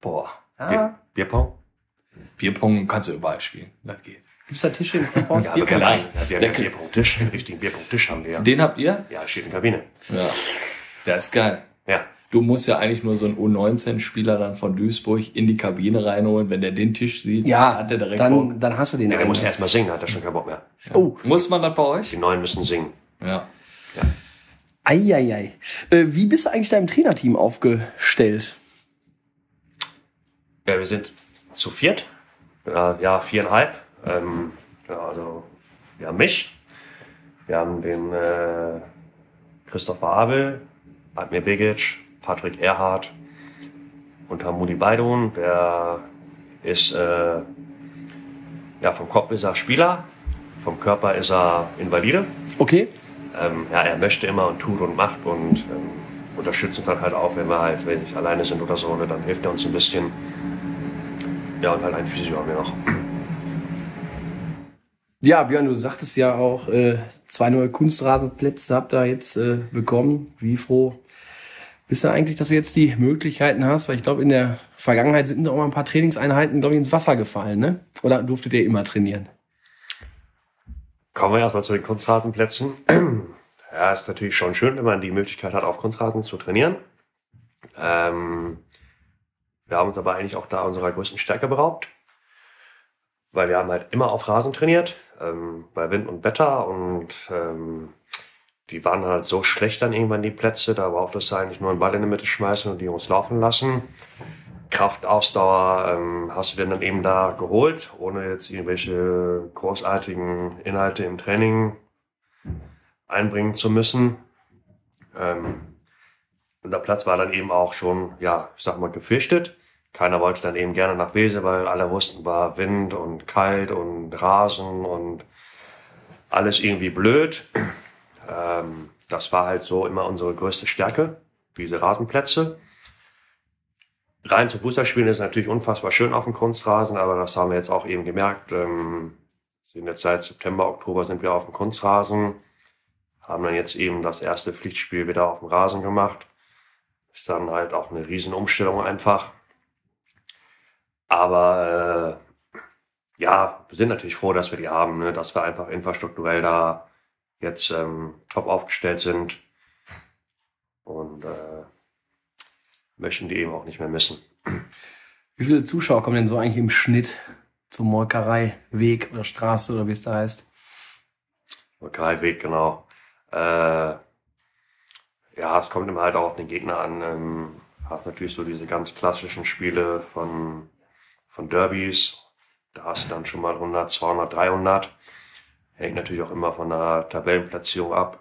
Boah. Ah. Bierpong? Bierpong kannst du überall spielen. Das geht. Gibt's da Tische im Clubhaus? Ja, Bierpong? klar. Ja, wir haben einen Bierpong-Tisch, einen richtigen Bierpong-Tisch haben wir. Den habt ihr? Ja, steht in der Kabine. Ja. Der ist geil. Ja. Du musst ja eigentlich nur so einen U19-Spieler dann von Duisburg in die Kabine reinholen. Wenn der den Tisch sieht, Ja, hat der direkt dann, Bock. dann hast du den Ja, der muss erst mal singen, hat er schon keinen Bock mehr. Oh, Muss man das bei euch? Die Neuen müssen singen. Ja. eieiei. Äh, wie bist du eigentlich deinem Trainerteam aufgestellt? Ja, wir sind zu viert. Ja, ja viereinhalb. Ähm, ja, also, wir haben mich. Wir haben den äh, Christopher Abel, Admir Begic, Patrick Erhardt und Hamudi Baidun. Der ist, äh, ja, vom Kopf ist er Spieler, vom Körper ist er Invalide. Okay. ähm, ja, er möchte immer und tut und macht und ähm, unterstützt uns dann halt auch, wenn wir halt, wenn ich alleine sind oder so, ne, dann hilft er uns ein bisschen. Ja, und halt ein Physio haben wir noch. Ja, Björn, du sagtest ja auch, äh, zwei neue Kunstrasenplätze habt ihr jetzt äh, bekommen. Wie froh bist du eigentlich, dass du jetzt die Möglichkeiten hast? Weil ich glaube, in der Vergangenheit sind auch mal ein paar Trainingseinheiten, glaube ich, ins Wasser gefallen, ne? Oder durftet ihr immer trainieren? Kommen wir erstmal zu den Kunstrasenplätzen. Ja, ist natürlich schon schön, wenn man die Möglichkeit hat, auf Kunstrasen zu trainieren. Ähm, wir haben uns aber eigentlich auch da unserer größten Stärke beraubt, weil wir haben halt immer auf Rasen trainiert, ähm, bei Wind und Wetter und ähm, die waren halt so schlecht dann irgendwann die Plätze, da braucht es eigentlich nur einen Ball in die Mitte schmeißen und die Jungs laufen lassen. Kraft, Ausdauer ähm, hast du denn dann eben da geholt, ohne jetzt irgendwelche großartigen Inhalte im Training einbringen zu müssen. Ähm, und der Platz war dann eben auch schon, ja, ich sag mal, gefürchtet. Keiner wollte dann eben gerne nach Wese, weil alle wussten, war Wind und kalt und Rasen und alles irgendwie blöd. Ähm, das war halt so immer unsere größte Stärke, diese Rasenplätze. Rein zu Fußballspielen ist natürlich unfassbar schön auf dem Kunstrasen, aber das haben wir jetzt auch eben gemerkt. Ähm, sind jetzt seit September, Oktober sind wir auf dem Kunstrasen, haben dann jetzt eben das erste Pflichtspiel wieder auf dem Rasen gemacht. Ist dann halt auch eine Riesenumstellung einfach. Aber äh, ja, wir sind natürlich froh, dass wir die haben, ne? dass wir einfach infrastrukturell da jetzt ähm, top aufgestellt sind und äh, möchten die eben auch nicht mehr missen. Wie viele Zuschauer kommen denn so eigentlich im Schnitt zum Molkereiweg oder Straße oder wie es da heißt? Weg, genau. Äh, ja, es kommt immer halt auch auf den Gegner an. Ähm, hast natürlich so diese ganz klassischen Spiele von, von Derbys. Da hast du dann schon mal 100, 200, 300. Hängt natürlich auch immer von der Tabellenplatzierung ab.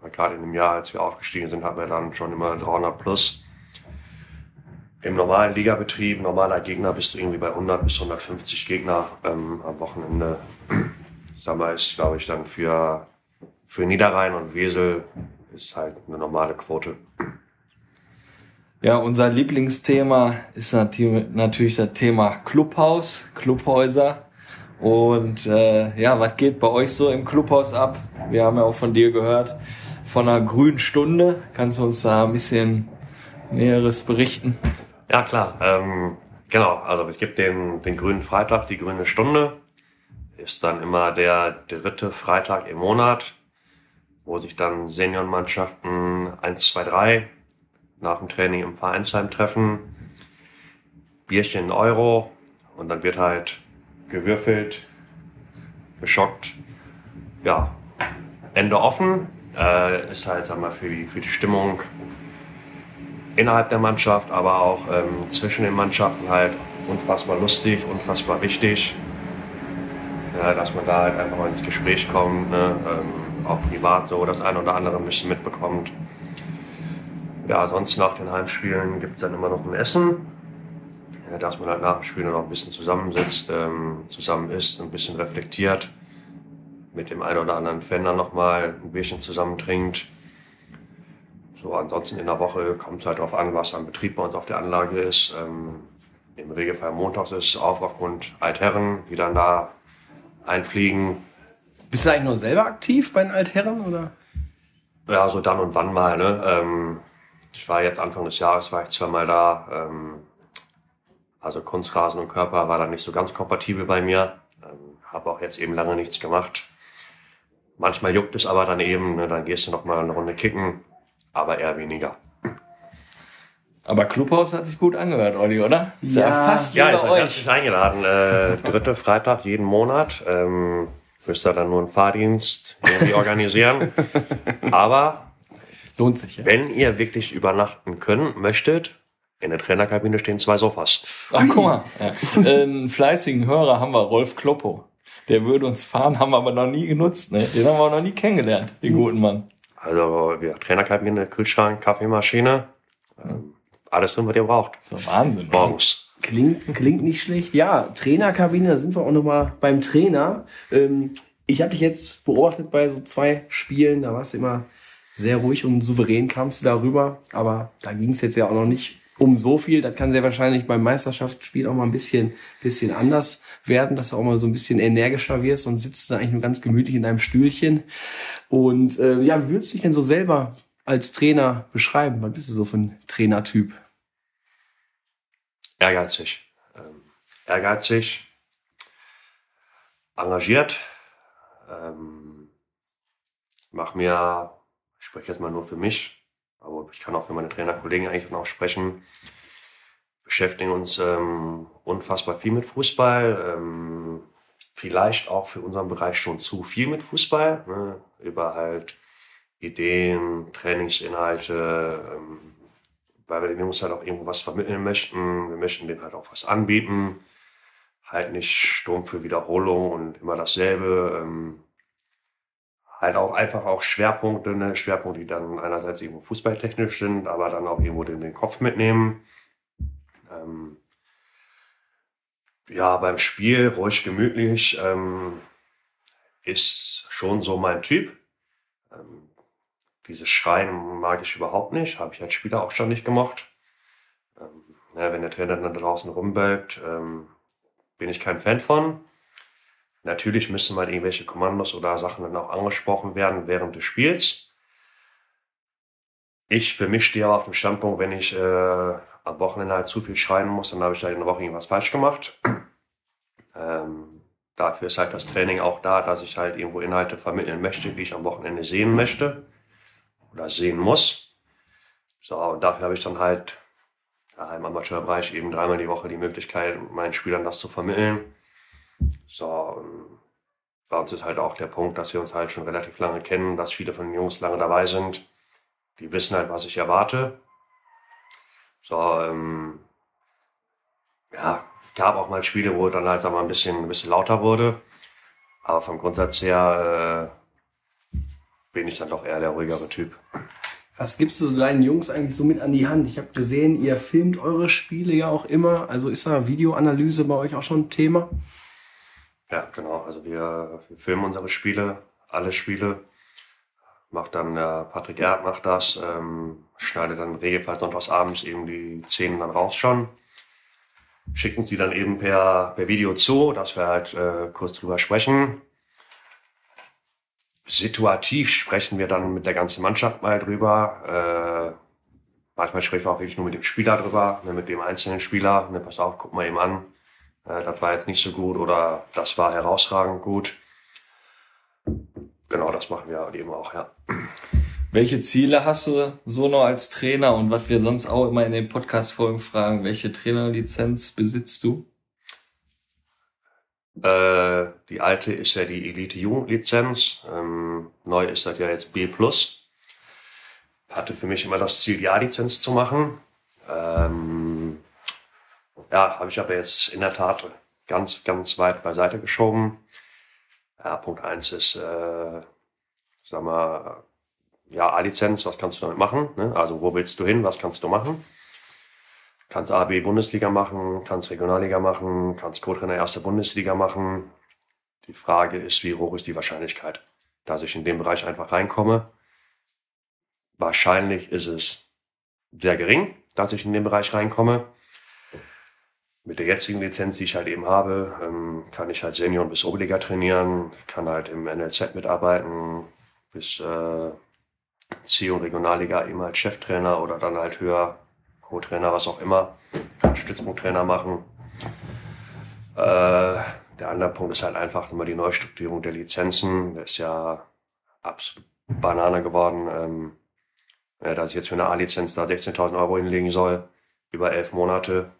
Weil Gerade in dem Jahr, als wir aufgestiegen sind, hatten wir dann schon immer 300 plus. Im normalen Ligabetrieb, normaler Gegner, bist du irgendwie bei 100 bis 150 Gegner ähm, am Wochenende. Sag mal, ist, glaube ich, dann für, für Niederrhein und Wesel ist halt eine normale Quote. Ja, unser Lieblingsthema ist natürlich das Thema Clubhaus, Clubhäuser. Und äh, ja, was geht bei euch so im Clubhaus ab? Wir haben ja auch von dir gehört, von einer grünen Stunde. Kannst du uns da ein bisschen Näheres berichten? Ja, klar. Ähm, genau, also es gibt den, den grünen Freitag, die grüne Stunde. Ist dann immer der dritte Freitag im Monat, wo sich dann Seniorenmannschaften 1, 2, 3 nach dem Training im Vereinsheim treffen. Bierchen in Euro und dann wird halt gewürfelt, geschockt. Ja, Ende offen. Äh, ist halt, sag mal, für die, für die Stimmung innerhalb der Mannschaft, aber auch ähm, zwischen den Mannschaften halt unfassbar lustig, unfassbar wichtig. Ja, dass man da halt einfach mal ins Gespräch kommt, ne? ähm, auch privat so das eine oder andere ein bisschen mitbekommt. Ja, sonst nach den Heimspielen gibt es dann immer noch ein Essen dass man halt nach dem Spiel noch ein bisschen zusammensitzt, ähm, zusammen isst, ein bisschen reflektiert, mit dem einen oder anderen Fan dann nochmal ein Bierchen zusammen trinkt. So, ansonsten in der Woche kommt es halt darauf an, was am Betrieb bei uns auf der Anlage ist. Ähm, Im Regelfall montags ist es auf aufgrund Altherren, die dann da einfliegen. Bist du eigentlich nur selber aktiv bei den Altherren oder? Ja, so dann und wann mal. Ne? Ähm, ich war jetzt Anfang des Jahres, war ich zweimal da. Ähm, also Kunstrasen und Körper war dann nicht so ganz kompatibel bei mir. Ähm, Habe auch jetzt eben lange nichts gemacht. Manchmal juckt es aber dann eben, ne, dann gehst du noch mal eine Runde kicken, aber eher weniger. Aber Clubhaus hat sich gut angehört, Olli, oder? Ist ja, fast Ja, wie ist herzlich eingeladen. Äh, dritte Freitag jeden Monat. Ähm, müsst ihr dann nur einen Fahrdienst irgendwie organisieren. aber Lohnt sich, ja. wenn ihr wirklich übernachten können möchtet, in der Trainerkabine stehen zwei Sofas. Ach, guck mal. Ja. Einen fleißigen Hörer haben wir, Rolf Kloppo. Der würde uns fahren, haben wir aber noch nie genutzt. Ne? Den haben wir auch noch nie kennengelernt, den guten Mann. Also wir Trainerkabine, Kühlschrank, Kaffeemaschine, ähm, alles drin, was ihr braucht. Das ist doch Wahnsinn. oder? Morgens. Klingt, klingt nicht schlecht. Ja, Trainerkabine, da sind wir auch nochmal beim Trainer. Ähm, ich habe dich jetzt beobachtet bei so zwei Spielen, da warst du immer sehr ruhig und souverän kamst du darüber. Aber da ging es jetzt ja auch noch nicht um so viel. Das kann sehr wahrscheinlich beim Meisterschaftsspiel auch mal ein bisschen, bisschen anders werden, dass du auch mal so ein bisschen energischer wirst und sitzt da eigentlich nur ganz gemütlich in deinem Stühlchen. Und äh, ja, wie würdest du dich denn so selber als Trainer beschreiben? Was bist du so für ein Trainertyp? Ehrgeizig. Ähm, ehrgeizig, engagiert. Ähm, mach mir, ich spreche jetzt mal nur für mich, aber ich kann auch für meine Trainerkollegen eigentlich auch sprechen. Beschäftigen uns ähm, unfassbar viel mit Fußball. Ähm, vielleicht auch für unseren Bereich schon zu viel mit Fußball. Ne? Über halt Ideen, Trainingsinhalte, ähm, weil wir den Jungs halt auch irgendwo was vermitteln möchten. Wir möchten denen halt auch was anbieten. Halt nicht Sturm für Wiederholung und immer dasselbe. Ähm, halt auch einfach auch Schwerpunkte, ne? Schwerpunkte, die dann einerseits irgendwo fußballtechnisch sind, aber dann auch irgendwo den, den Kopf mitnehmen. Ähm, ja, beim Spiel ruhig gemütlich ähm, ist schon so mein Typ. Ähm, dieses Schreien mag ich überhaupt nicht, habe ich als Spieler auch schon nicht gemocht. Ähm, ja, wenn der Trainer dann draußen rumbellt, ähm, bin ich kein Fan von. Natürlich müssen mal irgendwelche Kommandos oder Sachen dann auch angesprochen werden während des Spiels. Ich für mich stehe auf dem Standpunkt, wenn ich äh, am Wochenende halt zu viel schreien muss, dann habe ich halt in der Woche irgendwas falsch gemacht. Ähm, dafür ist halt das Training auch da, dass ich halt irgendwo Inhalte vermitteln möchte, die ich am Wochenende sehen möchte oder sehen muss. So, und dafür habe ich dann halt im Amateurbereich eben dreimal die Woche die Möglichkeit, meinen Spielern das zu vermitteln. So, ähm, bei uns ist halt auch der Punkt, dass wir uns halt schon relativ lange kennen, dass viele von den Jungs lange dabei sind. Die wissen halt, was ich erwarte. So, ähm, ja, gab auch mal Spiele, wo dann halt sag mal, ein bisschen, ein bisschen lauter wurde. Aber vom Grundsatz her äh, bin ich dann doch eher der ruhigere Typ. Was gibst du deinen Jungs eigentlich so mit an die Hand? Ich habe gesehen, ihr filmt eure Spiele ja auch immer. Also ist da Videoanalyse bei euch auch schon ein Thema? Ja, genau. Also wir, wir filmen unsere Spiele, alle Spiele. Macht dann äh, Patrick Erd macht das, ähm, schneidet dann im Regelfall sonntags abends eben die Szenen dann raus schon. schickt uns die dann eben per, per Video zu, dass wir halt äh, kurz drüber sprechen. Situativ sprechen wir dann mit der ganzen Mannschaft mal drüber. Äh, manchmal sprechen wir auch wirklich nur mit dem Spieler drüber, ne, mit dem einzelnen Spieler. Ne, pass auf, guck mal eben an. Äh, das war jetzt nicht so gut oder das war herausragend gut. Genau, das machen wir eben auch, ja. Welche Ziele hast du so noch als Trainer und was wir sonst auch immer in den Podcast-Folgen fragen, welche Trainerlizenz besitzt du? Äh, die alte ist ja die Elite Jugendlizenz. Ähm, neu ist das ja jetzt B+. Hatte für mich immer das Ziel, die A-Lizenz zu machen. Ähm, ja, habe ich aber jetzt in der Tat ganz, ganz weit beiseite geschoben. Ja, Punkt eins ist, äh, sag mal, ja, A-Lizenz, was kannst du damit machen? Ne? Also wo willst du hin, was kannst du machen? Kannst AB Bundesliga machen, kannst Regionalliga machen, kannst Co-Trainer erste Bundesliga machen. Die Frage ist, wie hoch ist die Wahrscheinlichkeit, dass ich in den Bereich einfach reinkomme? Wahrscheinlich ist es sehr gering, dass ich in den Bereich reinkomme. Mit der jetzigen Lizenz, die ich halt eben habe, ähm, kann ich halt Senior bis Oberliga trainieren, kann halt im NLZ mitarbeiten, bis äh, C- und Regionalliga eben als Cheftrainer oder dann halt höher Co-Trainer, was auch immer, kann Stützpunkttrainer machen. Äh, der andere Punkt ist halt einfach immer die Neustrukturierung der Lizenzen. Der ist ja absolut Banane geworden, ähm, ja, dass ich jetzt für eine A-Lizenz da 16.000 Euro hinlegen soll, über elf Monate.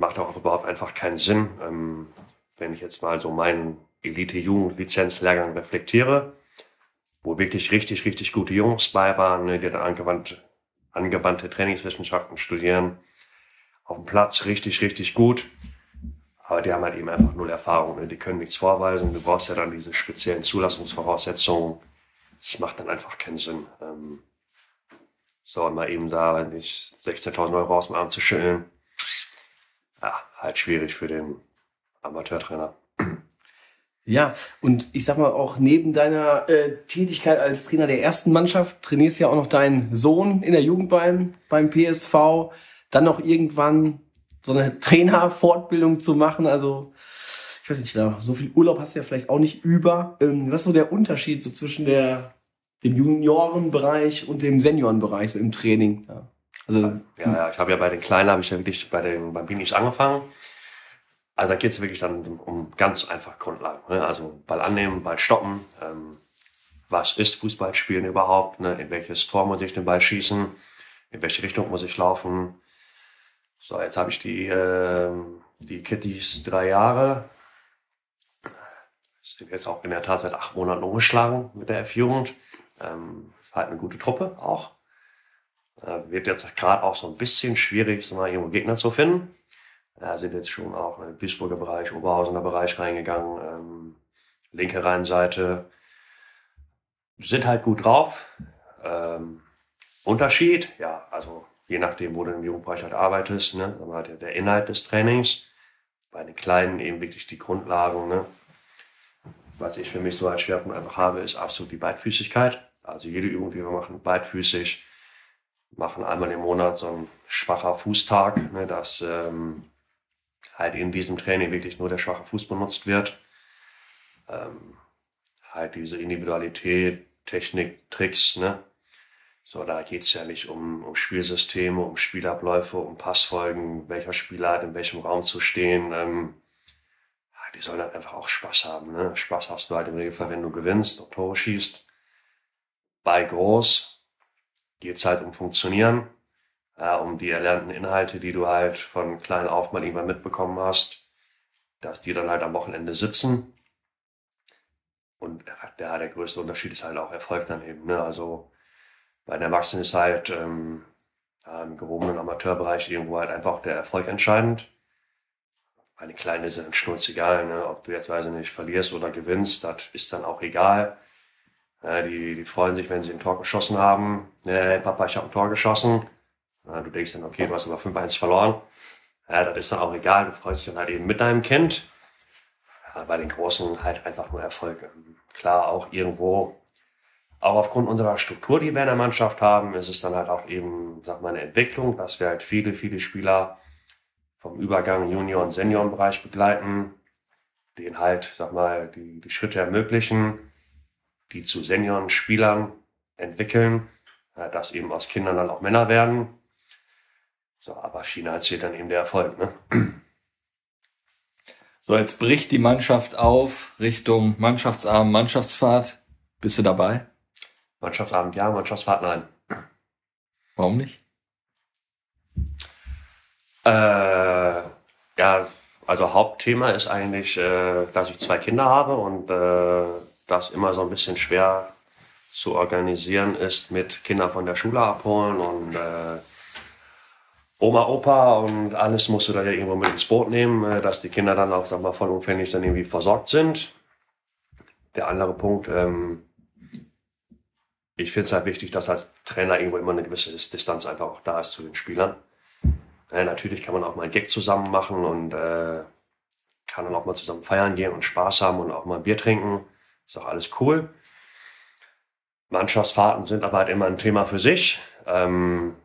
Macht auch überhaupt einfach keinen Sinn. Ähm, wenn ich jetzt mal so meinen Elite-Jugend-Lizenz-Lehrgang reflektiere, wo wirklich richtig, richtig gute Jungs bei waren, ne, die dann angewandt, angewandte Trainingswissenschaften studieren. Auf dem Platz richtig, richtig gut. Aber die haben halt eben einfach null Erfahrung. Ne? Die können nichts vorweisen. Du brauchst ja dann diese speziellen Zulassungsvoraussetzungen. Das macht dann einfach keinen Sinn. Ähm, so, und mal eben da, wenn ich 16.000 Euro aus dem Arm zu schütteln, halt schwierig für den Amateurtrainer. Ja, und ich sag mal auch neben deiner äh, Tätigkeit als Trainer der ersten Mannschaft trainierst ja auch noch deinen Sohn in der Jugend beim, beim PSV, dann noch irgendwann so eine Trainerfortbildung zu machen. Also ich weiß nicht, so viel Urlaub hast du ja vielleicht auch nicht über. Ähm, was ist so der Unterschied so zwischen der dem Juniorenbereich und dem Seniorenbereich so im Training? Ja. Also ja, ja, ich habe ja bei den Kleinen habe ich ja wirklich bei den beim Binis angefangen. Also da geht es wirklich dann um ganz einfach Grundlagen. Ne? Also Ball annehmen, Ball stoppen. Ähm, was ist Fußballspielen überhaupt? Ne? In welches Tor muss ich den Ball schießen? In welche Richtung muss ich laufen? So, jetzt habe ich die, äh, die Kitties drei Jahre. Sind jetzt auch in der Tat seit acht Monaten umgeschlagen mit der F-Jugend. Ähm, halt eine gute Truppe auch. Äh, wird jetzt gerade auch so ein bisschen schwierig, so mal irgendwo Gegner zu finden. Ja, sind jetzt schon auch in den Duisburger Bereich, Oberhausener Bereich reingegangen, ähm, linke Rheinseite. Sind halt gut drauf. Ähm, Unterschied, ja, also je nachdem, wo du im Jugendbereich halt arbeitest, ne, dann halt der Inhalt des Trainings. Bei den Kleinen eben wirklich die Grundlagen, ne. Was ich für mich so als Schwerpunkt einfach habe, ist absolut die Beidfüßigkeit. Also jede Übung, die wir machen, beidfüßig. Machen einmal im Monat so ein schwacher Fußtag, ne, dass ähm, halt in diesem Training wirklich nur der schwache Fuß benutzt wird. Ähm, halt diese Individualität, Technik, Tricks, ne? So, da geht's ja nicht um, um Spielsysteme, um Spielabläufe, um Passfolgen, welcher Spieler hat in welchem Raum zu stehen. Ähm, die sollen halt einfach auch Spaß haben. Ne? Spaß hast du halt im Regelfall, wenn du gewinnst und Tore schießt. Bei groß geht's halt um Funktionieren ja, um die erlernten Inhalte, die du halt von klein auf mal irgendwann mitbekommen hast, dass die dann halt am Wochenende sitzen. Und der, der größte Unterschied ist halt auch Erfolg dann eben. Ne? Also bei den Erwachsenen ist halt ähm, im gehobenen Amateurbereich irgendwo halt einfach der Erfolg entscheidend. Bei den Kleinen ist es dann schnurzegal, ne? ob du jetzt, weiß ich nicht, verlierst oder gewinnst, das ist dann auch egal. Ja, die, die freuen sich, wenn sie ein Tor geschossen haben. Hey, Papa, ich habe ein Tor geschossen du denkst dann, okay, du hast aber 5-1 verloren. Ja, das ist dann auch egal. Du freust dich dann halt eben mit deinem Kind. Ja, bei den Großen halt einfach nur Erfolg. Klar, auch irgendwo, auch aufgrund unserer Struktur, die wir in der Mannschaft haben, ist es dann halt auch eben, sag mal, eine Entwicklung, dass wir halt viele, viele Spieler vom Übergang Junior- und Seniorenbereich begleiten, denen halt, sag mal, die, die Schritte ermöglichen, die zu Seniorenspielern entwickeln, ja, dass eben aus Kindern dann auch Männer werden. So, aber finanziell dann eben der Erfolg, ne? So, jetzt bricht die Mannschaft auf Richtung Mannschaftsabend, Mannschaftsfahrt. Bist du dabei? Mannschaftsabend ja, Mannschaftsfahrt nein. Warum nicht? Äh, ja, also Hauptthema ist eigentlich, äh, dass ich zwei Kinder habe und äh, das immer so ein bisschen schwer zu organisieren ist mit Kindern von der Schule abholen und äh, Oma, Opa und alles musst du da ja irgendwo mit ins Boot nehmen, äh, dass die Kinder dann auch, sag mal, vollumfänglich dann irgendwie versorgt sind. Der andere Punkt, ähm, ich finde es halt wichtig, dass als Trainer irgendwo immer eine gewisse Distanz einfach auch da ist zu den Spielern. Äh, natürlich kann man auch mal einen Gag zusammen machen und äh, kann dann auch mal zusammen feiern gehen und Spaß haben und auch mal ein Bier trinken. Ist auch alles cool. Mannschaftsfahrten sind aber halt immer ein Thema für sich. Ähm,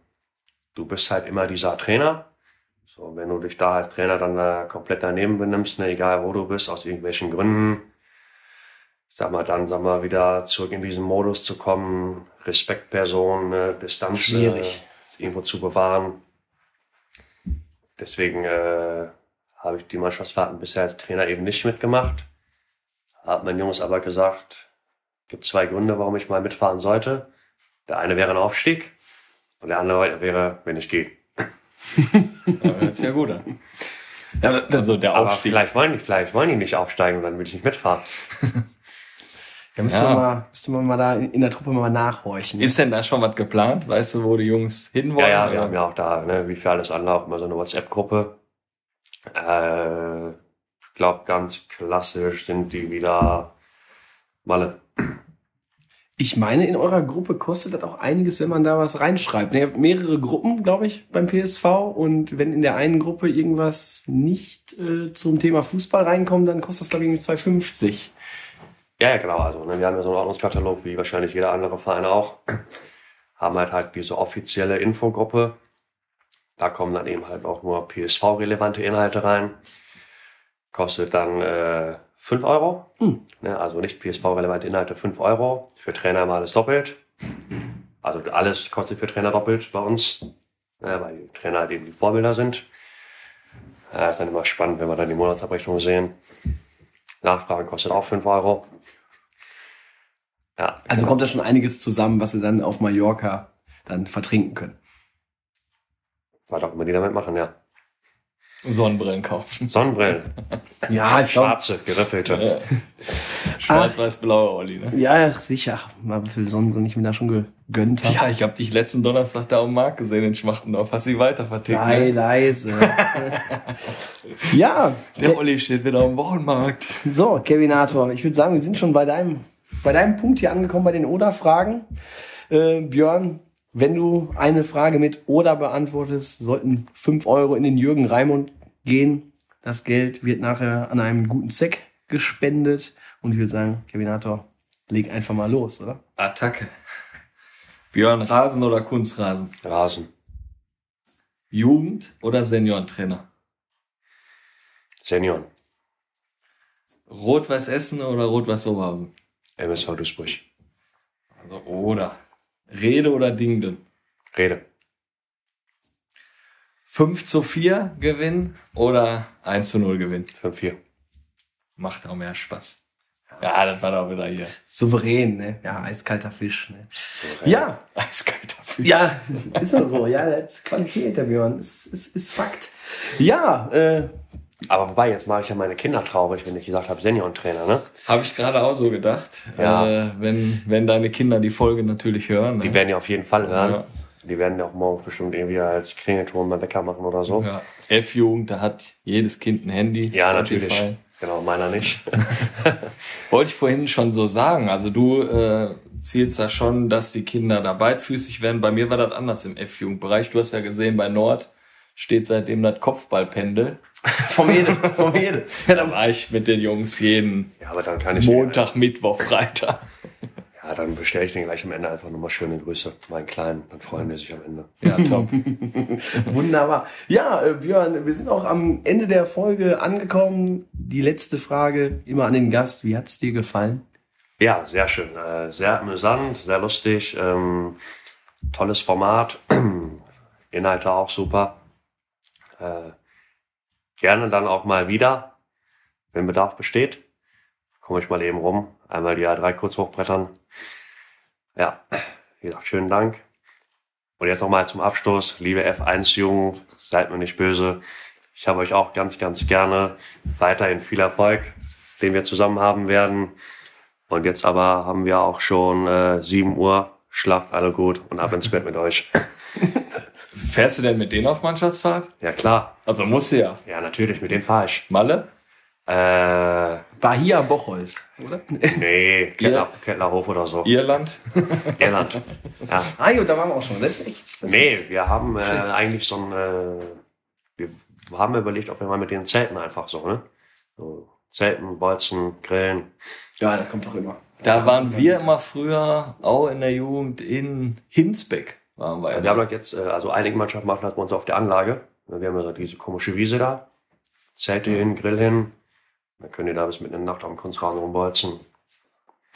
du bist halt immer dieser Trainer. So, wenn du dich da als Trainer dann äh, komplett daneben benimmst, ne, egal wo du bist, aus irgendwelchen Gründen, sag mal, dann sag mal wieder zurück in diesen Modus zu kommen, Respektperson, ne, Distanz Schwierig. Äh, irgendwo zu bewahren. Deswegen äh, habe ich die Mannschaftsfahrten bisher als Trainer eben nicht mitgemacht. Hat mein Jungs aber gesagt, gibt zwei Gründe, warum ich mal mitfahren sollte. Der eine wäre ein Aufstieg und der andere wäre, wenn ich gehe. Hört sich ja gut an. Ja, also der Aber Aufstieg. vielleicht wollen die, vielleicht wollen die nicht aufsteigen und dann will ich nicht mitfahren. Da müsste, Ja. man mal, müsste man mal da in, in der Truppe mal nachhorchen. Ist denn da schon was geplant? Weißt du, wo die Jungs hinwollen? Ja, ja, wir oder? haben ja auch da, ne, wie für alles andere, auch immer so eine WhatsApp-Gruppe. Äh, glaube, ganz klassisch sind die wieder Malle. Ich meine, in eurer Gruppe kostet das auch einiges, wenn man da was reinschreibt. Ihr habt mehrere Gruppen, glaube ich, beim PSV. Und wenn in der einen Gruppe irgendwas nicht äh, zum Thema Fußball reinkommt, dann kostet das, glaube ich, irgendwie 2,50. Ja, ja, genau. Also, ne, wir haben ja so einen Ordnungskatalog, wie wahrscheinlich jeder andere Verein auch. Haben halt halt diese offizielle Infogruppe. Da kommen dann eben halt auch nur PSV-relevante Inhalte rein. Kostet dann äh, 5 Euro. Ne, also nicht PSV-relevante Inhalte, 5 Euro. Für Trainer mal alles doppelt. Also alles kostet für Trainer doppelt bei uns. Ne, weil die Trainer halt eben die Vorbilder sind. Ja, ist dann immer spannend, wenn wir dann die Monatsabrechnung sehen. Nachfragen kostet auch 5 Euro. Ja, Also kommt da schon einiges zusammen, was sie dann auf Mallorca dann vertrinken können. was auch immer die damit machen, ja. Sonnenbrillen kaufen. Sonnenbrillen, Ja, ich schwarze, geriffelte. Schwarz-weiß-blaue Olli, ne? Ja, sicher. Mal wie viel Sonnenbrillen ich mir da schon gegönnt habe. Ja, ich habe dich letzten Donnerstag da am Markt gesehen in Schmachtendorf. Hast sie weiter vertickt. Sei Ne? leise. ja, Der Olli steht wieder am Wochenmarkt. so, Kevinator, ich würde sagen, wir sind schon bei deinem, bei deinem Punkt hier angekommen, bei den Oder-Fragen. Äh, Björn, wenn du eine Frage mit Oder beantwortest, sollten fünf Euro in den Jürgen Raimund gehen. Das Geld wird nachher an einen guten Zweck gespendet. Und ich würde sagen, Kevinator, leg einfach mal los, oder? Attacke. Björn, Rasen oder Kunstrasen? Rasen, Jugend- oder Seniorentrainer? Senioren, Rot-Weiß Essen oder Rot-Weiß Oberhausen? MSV Duisburg, Also oder. Rede oder Dingden? Rede, 5 zu 4 Gewinn oder 1 zu 0 Gewinn? 5-4. Macht auch mehr Spaß. Ja, das war doch wieder hier. Souverän, ne? Ja, eiskalter Fisch, ne? Ja, Eiskalter Fisch. Ja, ist ja so. Ja, das ist Qualität, der Björn. Ist, ist, ist Fakt. Ja, äh, Aber wobei, jetzt mache ich ja meine Kinder traurig, wenn ich gesagt habe, Seniorentrainer, ne? Habe ich gerade auch so gedacht. Ja. Äh, wenn, wenn deine Kinder die Folge natürlich hören. Die ne? werden ja auf jeden Fall hören. Ja. Die werden ja auch morgen bestimmt irgendwie als Klingelton beim Bäcker machen oder so. Ja. F-Jugend, da hat jedes Kind ein Handy. Ja, Spotify. natürlich. Genau, meiner nicht. Wollte ich vorhin schon so sagen. Also du äh, zielst da schon, dass die Kinder da beidfüßig werden. Bei mir war das anders im F-Jugendbereich. Du hast ja gesehen, bei Nord steht seitdem das Kopfballpendel. vom Ede, vom Ede. Ja, Da dann, war ich mit den Jungs jeden Ja, Montag, Mittwoch, Freitag. Ja, dann bestelle ich den gleich am Ende einfach nochmal schöne Grüße, meinen Kleinen, dann freuen die sich am Ende. Ja, top. Wunderbar. Ja, äh, Björn, wir sind auch am Ende der Folge angekommen. Die letzte Frage immer an den Gast. Wie hat's dir gefallen? Ja, sehr schön. Äh, sehr amüsant, sehr lustig. Ähm, tolles Format. Inhalte auch super. Äh, gerne dann auch mal wieder, wenn Bedarf besteht. Komme ich mal eben rum. Einmal die A3 kurz hochbrettern. Ja, wie gesagt, schönen Dank. Und jetzt nochmal zum Abschluss. Liebe F1-Jungen, seid mir nicht böse. Ich habe euch auch ganz, ganz gerne. Weiterhin viel Erfolg, den wir zusammen haben werden. Und jetzt aber haben wir auch schon äh, 7 Uhr. Schlaft alle gut und ab ins Bett mit euch. Fährst du denn mit denen auf Mannschaftsfahrt? Ja, klar. Also musst du ja. Ja, natürlich, mit denen fahre ich. Malle? Äh, Bahia Bocholt, oder? nee, Kettler, Kettlerhof oder so. Irland? Irland. Ja. Ah, jo, da waren wir auch schon. Das ist echt. Das Nee, wir haben äh, eigentlich so ein, äh, wir haben überlegt, ob wir mal mit den Zelten einfach so, ne? So, Zelten, Bolzen, Grillen. Ja, das kommt doch immer. Da waren wir immer früher, auch in der Jugend, in Hinsbeck waren wir. Ja, wir haben das jetzt, äh, also einige Mannschaften machen das bei uns auf der Anlage. Wir haben ja diese komische Wiese da. Zelte hin, Grill hin. Dann könnt ihr da bis mitten in der Nacht am Kunstrasen rumbolzen.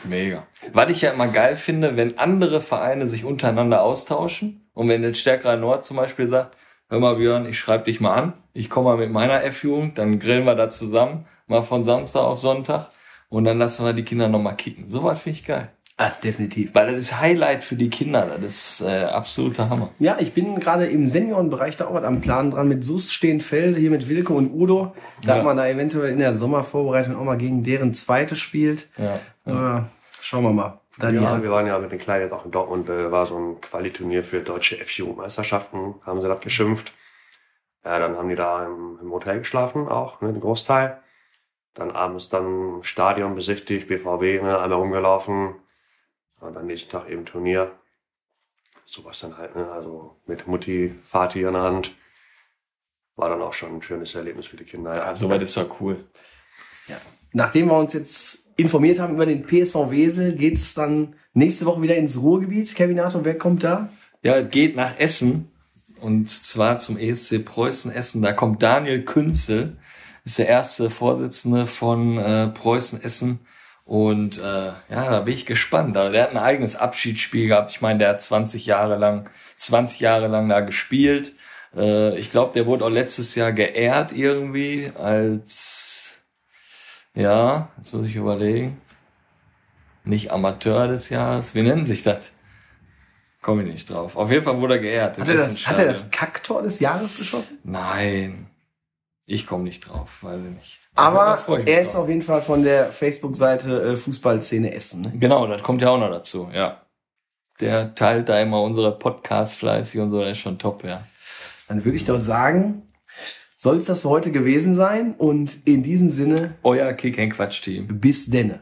Mega. Was ich ja immer geil finde, wenn andere Vereine sich untereinander austauschen und wenn der Stärkerer Nord zum Beispiel sagt, hör mal Björn, ich schreibe dich mal an, ich komme mal mit meiner F-Jugend, dann grillen wir da zusammen, mal von Samstag auf Sonntag und dann lassen wir die Kinder nochmal kicken. Sowas finde ich geil. Ah, definitiv. Weil das ist Highlight für die Kinder, das ist äh, absoluter Hammer. Ja, ich bin gerade im Seniorenbereich da auch was am Plan dran mit Sus Stehenfelde, hier mit Wilke und Udo. Da Ja. hat man da eventuell in der Sommervorbereitung auch mal gegen deren zweite spielt. Ja. Aber schauen wir mal. Da die Ja, wir waren ja mit den Kleinen jetzt auch in Dortmund, äh, war so ein Qualiturnier für deutsche F-Jugendmeisterschaften, haben sie das geschimpft. Ja, dann haben die da im, im Hotel geschlafen, auch, ne, den Großteil. Dann abends dann Stadion besichtigt, BVB, ne, einmal rumgelaufen. Und dann nächsten Tag eben Turnier. Sowas dann halt, ne, also mit Mutti, Vati in der Hand. War dann auch schon ein schönes Erlebnis für die Kinder. Ja, Also soweit ist ja cool. Nachdem wir uns jetzt informiert haben über den PSV Wesel, geht's dann nächste Woche wieder ins Ruhrgebiet. Kevinato, wer kommt da? Ja, geht nach Essen. Und zwar zum ESC Preußen Essen. Da kommt Daniel Künzel, ist der erste Vorsitzende von äh, Preußen Essen. Und äh, ja, da bin ich gespannt. Der hat ein eigenes Abschiedsspiel gehabt. Ich meine, der hat 20 Jahre lang, 20 Jahre lang da gespielt. Äh, ich glaube, der wurde auch letztes Jahr geehrt irgendwie als, ja, jetzt muss ich überlegen, nicht Amateur des Jahres. Wie nennen sich das? Komme ich nicht drauf. Auf jeden Fall wurde er geehrt. Hat er das, hat er das Kacktor des Jahres geschossen? Nein. Ich komme nicht drauf, weiß ich nicht. Aber er ist drauf. auf jeden Fall von der Facebook-Seite äh, Fußballszene Essen. Ne? Genau, das kommt ja auch noch dazu, ja. Der teilt da immer unsere Podcasts fleißig und so, der ist schon top, ja. Dann würde ich doch sagen, soll es das für heute gewesen sein. Und in diesem Sinne, Euer Kick Quatsch Team. bis denne.